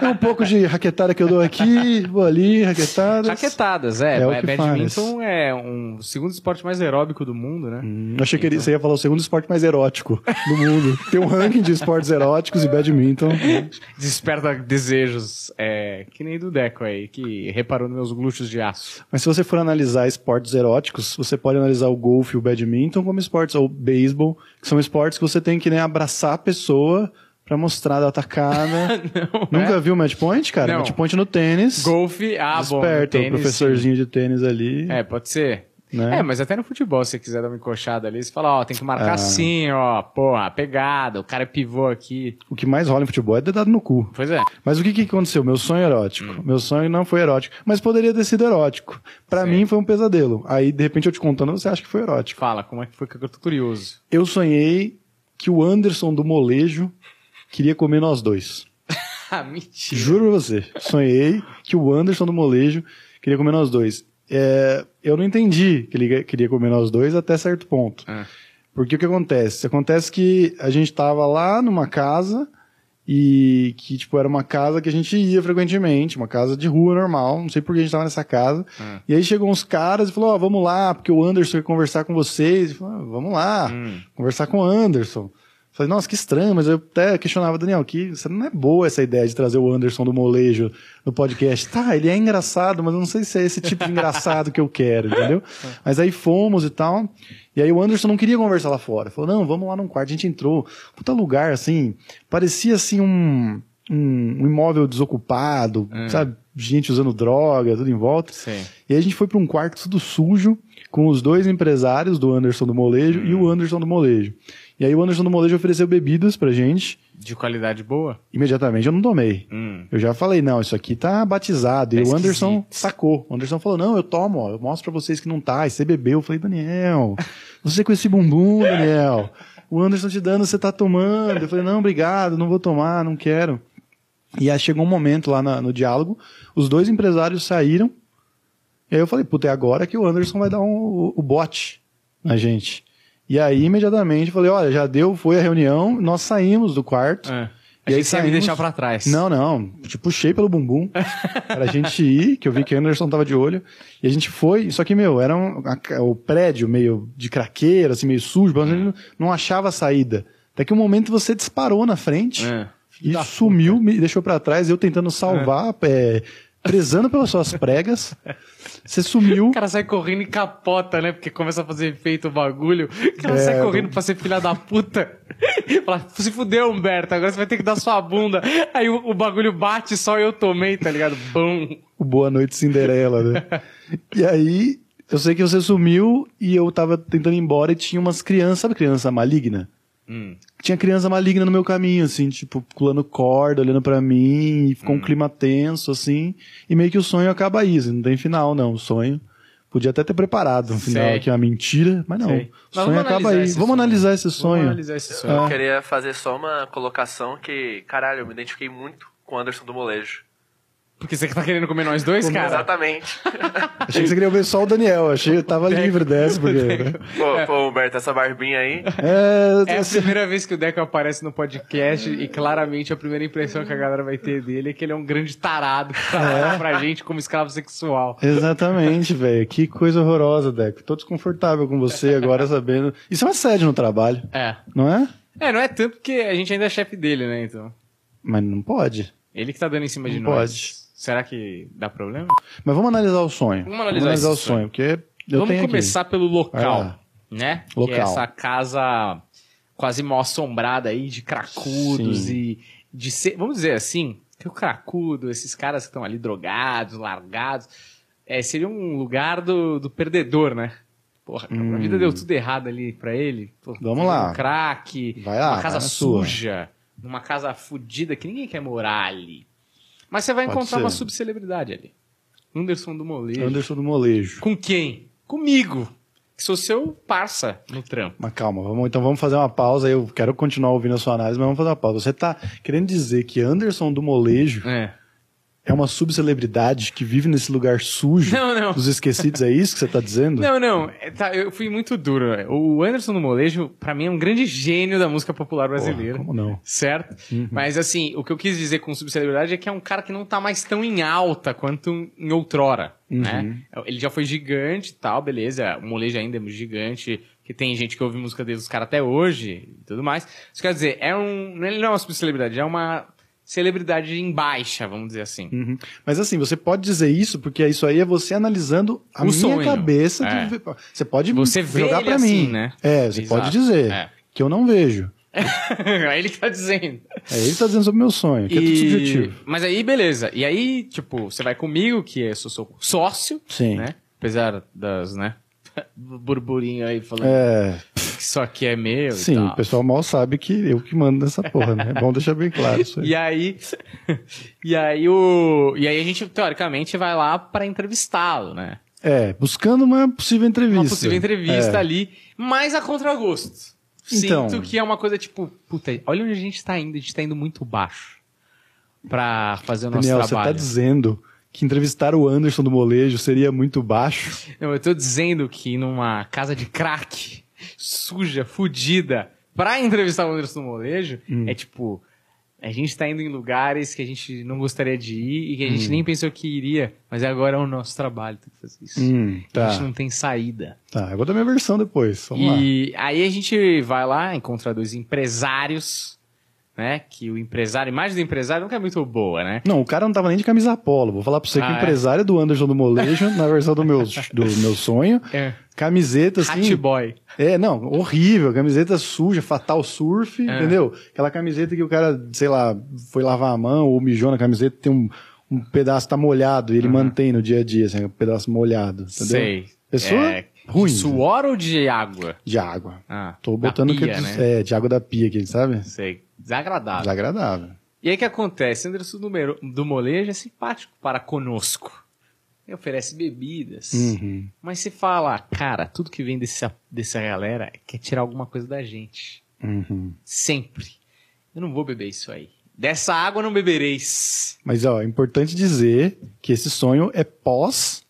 é um pouco de raquetada que eu dou aqui, vou ali, raquetadas. Raquetadas, é. É é badminton é um o segundo esporte mais aeróbico do mundo, né? Hum, achei que ele, você ia falar o segundo esporte mais erótico do mundo. Tem um ranking de esportes eróticos e badminton. Desperta desejos, é, que nem do Deco aí, que reparou nos meus glúteos de aço. Mas se você for analisar esportes eróticos, você pode analisar o golfe e o badminton como esportes, ou beisebol, que são esportes que você tem que né, abraçar a pessoa pra mostrar da atacada. Nunca é? viu match point, cara? Não. Match point no tênis. Golfe, ah, bom. Desperta, tênis, o professorzinho de tênis ali. sim. É, pode ser. Né? É, mas até no futebol, se você quiser dar uma encoxada ali, você fala, ó, tem que marcar Ah. assim, ó, porra, pegada, o cara é pivô aqui. O que mais rola em futebol é dedado no cu. Pois é. Mas o que, que aconteceu? Meu sonho erótico. Hum. Meu sonho não foi erótico, mas poderia ter sido erótico. Pra Sim. mim foi um pesadelo. Aí, de repente, eu te contando, você acha que foi erótico. Fala, como é que foi que eu tô curioso. Eu sonhei que o Anderson do molejo queria comer nós dois. Ah, mentira. Juro pra você. Sonhei que o Anderson do molejo queria comer nós dois. É, eu não entendi que ele queria comer nós dois até certo ponto. Ah. Porque o que acontece? Acontece que a gente tava lá numa casa e que, tipo, era uma casa que a gente ia frequentemente, uma casa de rua normal, não sei por que a gente tava nessa casa. Ah. E aí chegou uns caras e falou, ó, vamos lá, porque o Anderson quer conversar com vocês. Falou, ah, vamos lá, Hum. conversar com o Anderson. Falei, nossa, que estranho, mas eu até questionava, Daniel, que você não é boa essa ideia de trazer o Anderson do molejo no podcast. Tá, ele é engraçado, mas eu não sei se é esse tipo de engraçado que eu quero, entendeu? Mas aí fomos e tal. E aí o Anderson não queria conversar lá fora. Falou, não, vamos lá num quarto. A gente entrou. Puta lugar, assim, parecia assim um, um, um imóvel desocupado, sabe? Gente usando droga, tudo em volta. Sim. E aí a gente foi para um quarto tudo sujo, com os dois empresários do Anderson do Molejo e o Anderson do Molejo. E aí o Anderson do Molejo ofereceu bebidas pra gente. De qualidade boa? Imediatamente eu não tomei. Hum. Eu já falei, não, isso aqui tá batizado. E Tá o Anderson sacou. O Anderson falou, não, eu tomo, ó, eu mostro pra vocês que não tá. E você bebeu. Eu falei, Daniel, você com esse bumbum, Daniel. O Anderson te dando, você tá tomando. Eu falei, não, obrigado, não vou tomar, não quero. E aí chegou um momento lá na- no diálogo, os dois empresários saíram. E aí eu falei, puta, é agora que o Anderson vai dar um- o, o bote na gente. E aí, imediatamente, eu falei, olha, já deu, foi a reunião, nós saímos do quarto. É. E E aí ia me saímos- deixar pra trás. Não, não. Te puxei pelo bumbum pra gente ir, que eu vi que o Anderson tava de olho. E a gente foi, só que, meu, era um, a- o prédio meio de craqueiro, assim, meio sujo, mas a gente não, não achava a saída. Até que um momento você disparou na frente É. e sumiu, me deixou pra trás, eu tentando salvar, é, prezando pelas suas pregas. Você sumiu. O cara sai correndo e capota, né? Porque começa a fazer efeito o bagulho. O cara É, sai correndo pra ser filha da puta. Fala, se fudeu, Humberto, agora você vai ter que dar sua bunda. Aí o, o bagulho bate, só eu tomei, tá ligado? Bum. Boa Noite Cinderela, né? e aí, eu sei que você sumiu e eu tava tentando ir embora e tinha umas crianças, sabe criança maligna? Hum. Tinha criança maligna no meu caminho, assim, tipo, pulando corda, olhando pra mim, e Hum. ficou um clima tenso, assim, e meio que o sonho acaba aí, assim, não tem final, não, o sonho. Podia até ter preparado um final Sei. aqui, uma mentira, mas não. Sei. O sonho acaba analisar aí. esse Vamos sonho. analisar esse sonho. Vamos analisar esse sonho. Eu Ah. queria fazer só uma colocação que, caralho, eu me identifiquei muito com o Anderson do Molejo. Porque você que tá querendo comer nós dois, cara? Exatamente. Achei que você queria ver só o Daniel, achei que tava livre dessa, porque... pô, pô, Humberto, essa barbinha aí. É, É a primeira vez que o Deco aparece no podcast e claramente a primeira impressão que a galera vai ter dele é que ele é um grande tarado que trabalha pra gente como escravo sexual. Exatamente, velho. Que coisa horrorosa, Deco. Tô desconfortável com você agora sabendo. Isso é um assédio no trabalho, É. não é? É, não é tanto porque a gente ainda é chefe dele, né, então. Mas não pode. Ele que tá dando em cima de Não nós. pode. Será que dá problema? Mas vamos analisar o sonho. Vamos analisar esse o sonho. sonho, porque eu Vamos tenho começar pelo Vai local, lá. né? Que Local. é essa casa quase mal assombrada aí de cracudos Sim. e de ser, vamos dizer assim, que o cracudo, esses caras que estão ali drogados, largados, é, seria um lugar do, do perdedor, né? Porra, a vida deu tudo errado ali pra ele. Hum. Vamos lá. no crack, Vai lá, uma vai casa na sua. suja, numa casa fodida que ninguém quer morar ali. Mas você vai Pode encontrar ser. uma subcelebridade ali. Anderson do Molejo. Anderson do Molejo. Com quem? Comigo. Que sou seu parça no trampo. Mas calma, vamos, então vamos fazer uma pausa. Eu quero continuar ouvindo a sua análise, mas vamos fazer uma pausa. Você tá querendo dizer que Anderson do Molejo É. é uma subcelebridade que vive nesse lugar sujo Não, não. dos esquecidos? É isso que você tá dizendo? Não, não. é, tá, eu fui muito duro. né? O Anderson do Molejo, pra mim, é um grande gênio da música popular brasileira. Porra, como não? Certo? Mas assim, o que eu quis dizer com subcelebridade é que é um cara que não tá mais tão em alta quanto em outrora, né? Ele já foi gigante e tal, beleza. O molejo ainda é gigante, que tem gente que ouve música deles, os caras até hoje e tudo mais. Isso quer dizer, é um. Ele não é uma subcelebridade, é uma celebridade em baixa, vamos dizer assim. Uhum. Mas assim, você pode dizer isso, porque isso aí é você analisando a O minha sonho. cabeça. É. de- Você pode Você jogar pra assim, mim. né? É, você Exato. pode dizer É. que eu não vejo. é ele que tá dizendo. É ele que tá dizendo sobre o meu sonho, que é tudo subjetivo. Mas aí, beleza. E aí, tipo, você vai comigo, que eu sou seu sócio, Sim. né? Apesar das, né? Burburinho aí falando É, que só que é meu sim, o pessoal mal sabe que eu que mando nessa porra, né? É bom deixar bem claro isso aí. E aí, e aí o, e aí a gente teoricamente vai lá pra entrevistá-lo, né? É, buscando uma possível entrevista. Uma possível entrevista É. ali, mas a contragosto. Então. Sinto que é uma coisa tipo, puta, olha onde a gente tá indo, a gente tá indo muito baixo pra fazer o nosso Daniel, você tá trabalho. dizendo que entrevistar o Anderson do Molejo seria muito baixo? Não, eu tô dizendo que numa casa de crack, suja, fudida, pra entrevistar o Anderson Molejo, Hum. é tipo, a gente tá indo em lugares que a gente não gostaria de ir e que a gente Hum. nem pensou que iria, mas agora é o nosso trabalho, tem que fazer isso. Hum, A tá. gente não tem saída. Tá, eu vou dar minha versão depois. Vamos lá. E aí a gente vai lá, encontra dois empresários, né? Que o empresário, a imagem do empresário nunca é muito boa, né? Não, o cara não tava nem de camisa polo. Vou falar pra você que Ah, o é? empresário do Anderson do Molejo, na versão do meu, do meu sonho, É. camiseta assim. Hat boy. É, não, horrível. Camiseta suja, fatal surf, É. entendeu? Aquela camiseta que o cara, sei lá, foi lavar a mão ou mijou na camiseta, tem um, um pedaço tá molhado e ele mantém no dia a dia, assim, um pedaço molhado, entendeu? Sei. Pessoa É, ruim. De suor ou de água? De água. Ah, Tô botando que pia, é, dos- né? é, de água da pia aqui, sabe? Sei. Desagradável. Desagradável. E aí o que acontece? Anderson do, Mero- do Molejo é simpático para conosco. Ele oferece bebidas. Uhum. Mas se fala, cara, tudo que vem desse, dessa galera quer tirar alguma coisa da gente. Uhum. Sempre. Eu não vou beber isso aí. Dessa água não bebereis. Mas, ó, é importante dizer que esse sonho é pós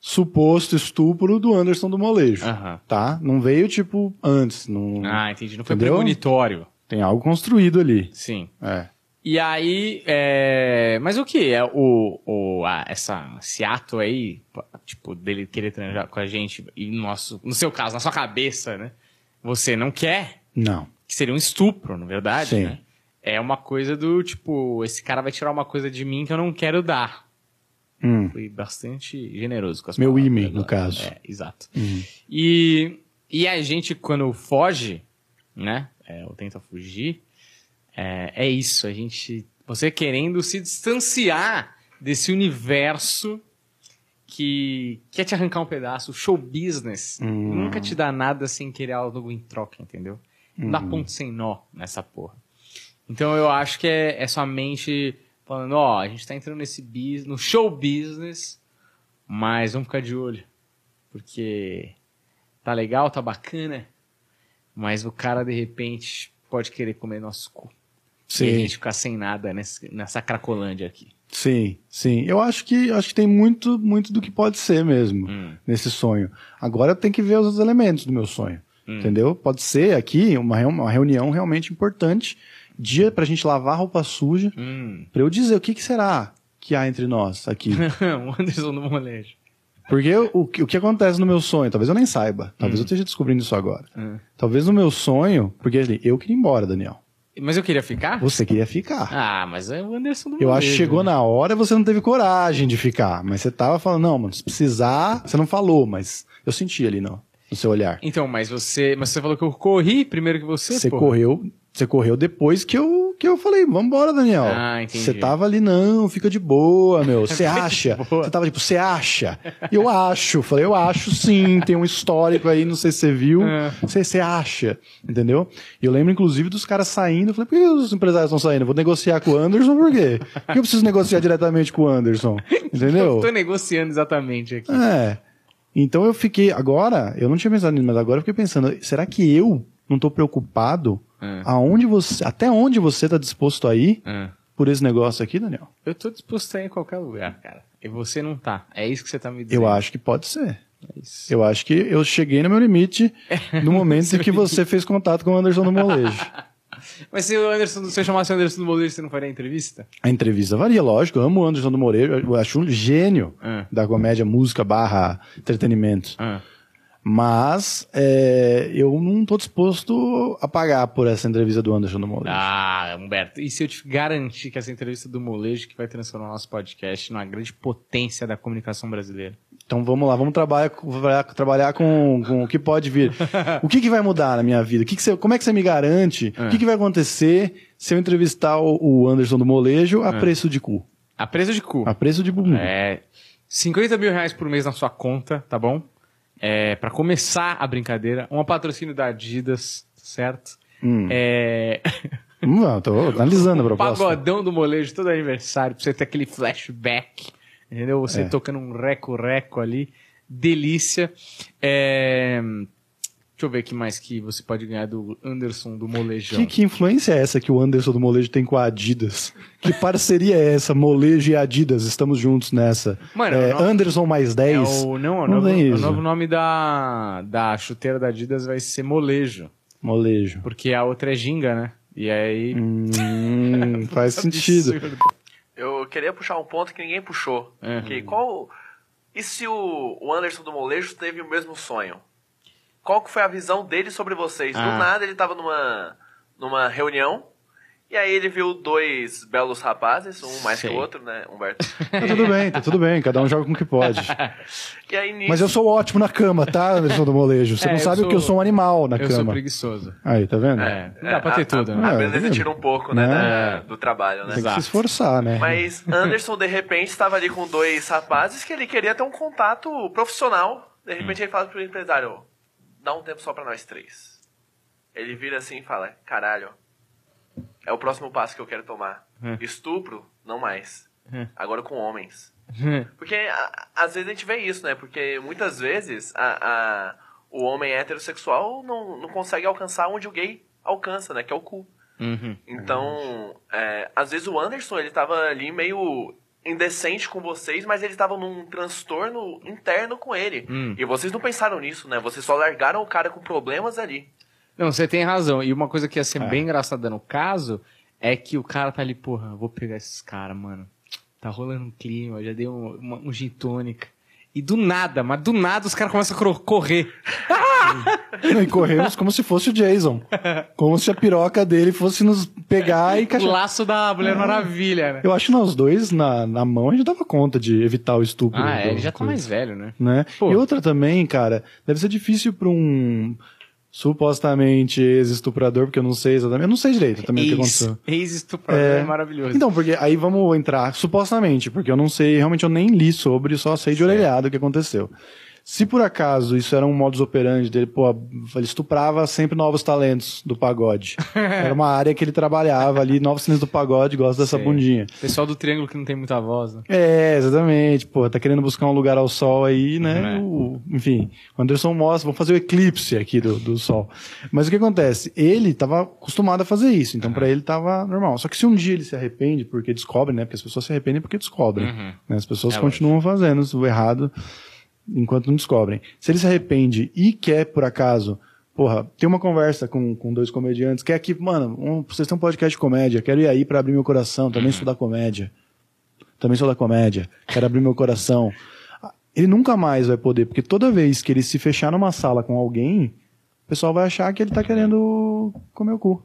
suposto estupro do Anderson do Molejo, Aham. tá? Não veio, tipo, antes. Não... Ah, entendi. Não foi Entendeu? premonitório. Tem algo construído ali. Sim. É. E aí, é... mas o que é o, o a- essa, esse ato aí, tipo, dele querer transar com a gente, e no, nosso, no seu caso, na sua cabeça, né? Você não quer, Não. que seria um estupro, na verdade, Sim. né? É uma coisa do tipo, esse cara vai tirar uma coisa de mim que eu não quero dar. Hum. Fui bastante generoso com as Meu palavras agora. no caso. É, exato. Uhum. E, e a gente, quando foge, né? É, ou tenta fugir, é, é isso. A gente. Você querendo se distanciar desse universo que quer te arrancar um pedaço. O show business Hum. nunca te dá nada sem querer algo em troca, entendeu? Não Uhum. dá ponto sem nó nessa porra. Então eu acho que é, é sua mente falando, ó, a gente tá entrando nesse business, no show business, mas vamos ficar de olho. Porque tá legal, tá bacana, mas o cara de repente pode querer comer nosso cu. E a Sim, gente ficar sem nada nessa, nessa cracolândia aqui. sim, sim. Eu acho que acho que tem muito, muito do que pode ser mesmo Hum. nesse sonho. Agora tem que ver os outros elementos do meu sonho. Hum. Entendeu? Pode ser aqui uma, uma reunião realmente importante, dia pra gente lavar roupa suja, Hum. pra eu dizer o que, que será que há entre nós aqui. o Anderson do molejo. Porque o, que- o que acontece no meu sonho, talvez eu nem saiba, talvez eu esteja descobrindo isso agora. Hum. Talvez no meu sonho, porque assim, eu queria ir embora, Daniel. Mas eu queria ficar? Você queria ficar. Ah, mas é o Anderson do Eu acho que chegou na hora e você não teve coragem de ficar. Mas você tava falando, não, mano, se precisar. Você não falou, mas eu senti ali no, no seu olhar. Então, mas você, mas você falou que eu corri primeiro que você, Você pô. correu, você correu depois que eu, que eu falei, vambora, Daniel. Ah, entendi. Você tava ali, não, fica de boa, meu. Você acha? Você tava tipo, você acha? Eu acho. Falei, eu acho sim, tem um histórico aí, não sei se você viu. É. Você, você acha, entendeu? E eu lembro, inclusive, dos caras saindo. Eu falei, por que os empresários estão saindo? Eu vou negociar com o Anderson, por quê? Por que eu preciso negociar diretamente com o Anderson? Entendeu? Eu tô negociando exatamente aqui. É. Então eu fiquei. Agora, eu não tinha pensado nisso, mas agora eu fiquei pensando: será que eu não tô preocupado É. aonde você. Até onde você tá disposto a ir Ah. por esse negócio aqui, Daniel? Eu tô disposto a ir em qualquer lugar, cara. E você não tá. É isso que você tá me dizendo. Eu acho que pode ser. É. Eu acho que eu cheguei no meu limite no momento em que você fez contato com o Anderson do Molejo. Mas se o Anderson, se eu chamasse o Anderson do Molejo, você não faria entrevista? A entrevista varia, lógico. Eu amo o Anderson do Moreiro. Eu acho um gênio Ah. da comédia, música barra entretenimento. Ah. Mas é, eu não tô disposto a pagar por essa entrevista do Anderson do Molejo. Ah, Humberto, e se eu te garantir que essa entrevista do Molejo que vai transformar o nosso podcast numa grande potência da comunicação brasileira? Então vamos lá, vamos trabalhar, trabalhar, com, com o que pode vir. O que, que vai mudar na minha vida? O que que você, como é que você me garante? O que, que vai acontecer se eu entrevistar o, o Anderson do Molejo a preço de cu? A preço de cu. A preço de bumbum. É 50 mil reais por mês na sua conta, tá bom? É, para começar a brincadeira, um patrocínio da Adidas, certo? Hum. É, não, tô analisando a proposta. pagodão do molejo todo aniversário, pra você ter aquele flashback, entendeu? Você É. tocando um reco-reco ali, delícia. É, Deixa eu ver o que mais que você pode ganhar do Anderson do Molejão. Que, que influência é essa que o Anderson do Molejo tem com a Adidas? Que parceria é essa? Molejo e Adidas, estamos juntos nessa. Mano, É, o no- Anderson mais 10. É o, não, o, Não novo, tem o isso. novo nome da, da chuteira da Adidas vai ser Molejo, Molejo. porque a outra é Ginga, né? E aí... Hum, faz sentido. Absurdo. Eu queria puxar um ponto que ninguém puxou. Uhum. Que qual... E se o, o Anderson do Molejo teve o mesmo sonho? Qual que foi a visão dele sobre vocês? Ah. Do nada ele tava numa, numa reunião, e aí ele viu dois belos rapazes, um mais Sei. que o outro, né, Humberto? Tá tudo bem, tá tudo bem. Cada um joga com o que pode. E aí nisso... Mas eu sou ótimo na cama, tá, Anderson do Molejo? Você É, não eu sabe sou- o que eu sou um animal na Eu sou cama. preguiçoso. Aí, tá vendo? É, não dá pra ter a, tudo, a, né? a É, beleza tá tira um pouco, né, da- do trabalho, né? Tem que se esforçar, né? Mas Anderson, de repente, estava ali com dois rapazes que ele queria ter um contato profissional. De repente, ele fala pro empresário: dá um tempo só pra nós três. Ele vira assim e fala: caralho, é o próximo passo que eu quero tomar. Estupro, não mais. Agora com homens. Porque a- às vezes a gente vê isso, né? Porque muitas vezes a, a- o homem heterossexual não, não consegue alcançar onde o gay alcança, né? Que é o cu. Uhum. Então, é, às vezes o Anderson, ele tava ali meio indecente com vocês, mas ele tava num transtorno interno com ele. Hum. E vocês não pensaram nisso, né? Vocês só largaram o cara com problemas ali. Não, você tem razão. E uma coisa que ia ser bem engraçada no caso é que o cara tá ali, porra, vou pegar esses caras, mano. Tá rolando um clima, já dei um, uma- um gin tônica. E do nada, mas do nada os caras começam a correr. E corremos como se fosse o Jason. Como se a piroca dele fosse nos pegar e O encaixar. laço da Mulher Maravilha, né? Eu acho que nós dois, na, na mão, a gente dava conta de evitar o estupro. Ah, é, ele já tá coisa. mais velho, né? né? Pô. E outra também, cara, deve ser difícil pra um supostamente ex-estuprador, porque eu não sei exatamente, eu não sei direito também o que Ex- aconteceu. Ex-estuprador É. é maravilhoso. Então, porque aí vamos entrar, supostamente, porque eu não sei, realmente eu nem li sobre, só sei de orelhada o que aconteceu. Se por acaso isso era um modus operandi dele, pô, ele estuprava sempre novos talentos do pagode. Era uma área que ele trabalhava ali, novos talentos do pagode, gosta dessa Sei. bundinha. Pessoal do Triângulo que não tem muita voz, né? É, exatamente. Pô, tá querendo buscar um lugar ao sol aí, né? É. O- enfim, o Anderson mostra, vamos fazer o eclipse aqui do, do sol. Mas o que acontece? Ele tava acostumado a fazer isso, então pra ele tava normal. Só que se um dia ele se arrepende porque descobre, né? Porque as pessoas se arrependem porque descobrem. Uhum. né? As pessoas É continuam fazendo o errado enquanto não descobrem. Se ele se arrepende e quer, por acaso, porra, tem uma conversa com, com dois comediantes, quer que, mano, um, vocês têm um podcast de comédia, quero ir aí pra abrir meu coração, também sou da comédia. Também sou da comédia, quero abrir meu coração. Ele nunca mais vai poder, porque toda vez que ele se fechar numa sala com alguém, o pessoal vai achar que ele tá querendo comer o cu.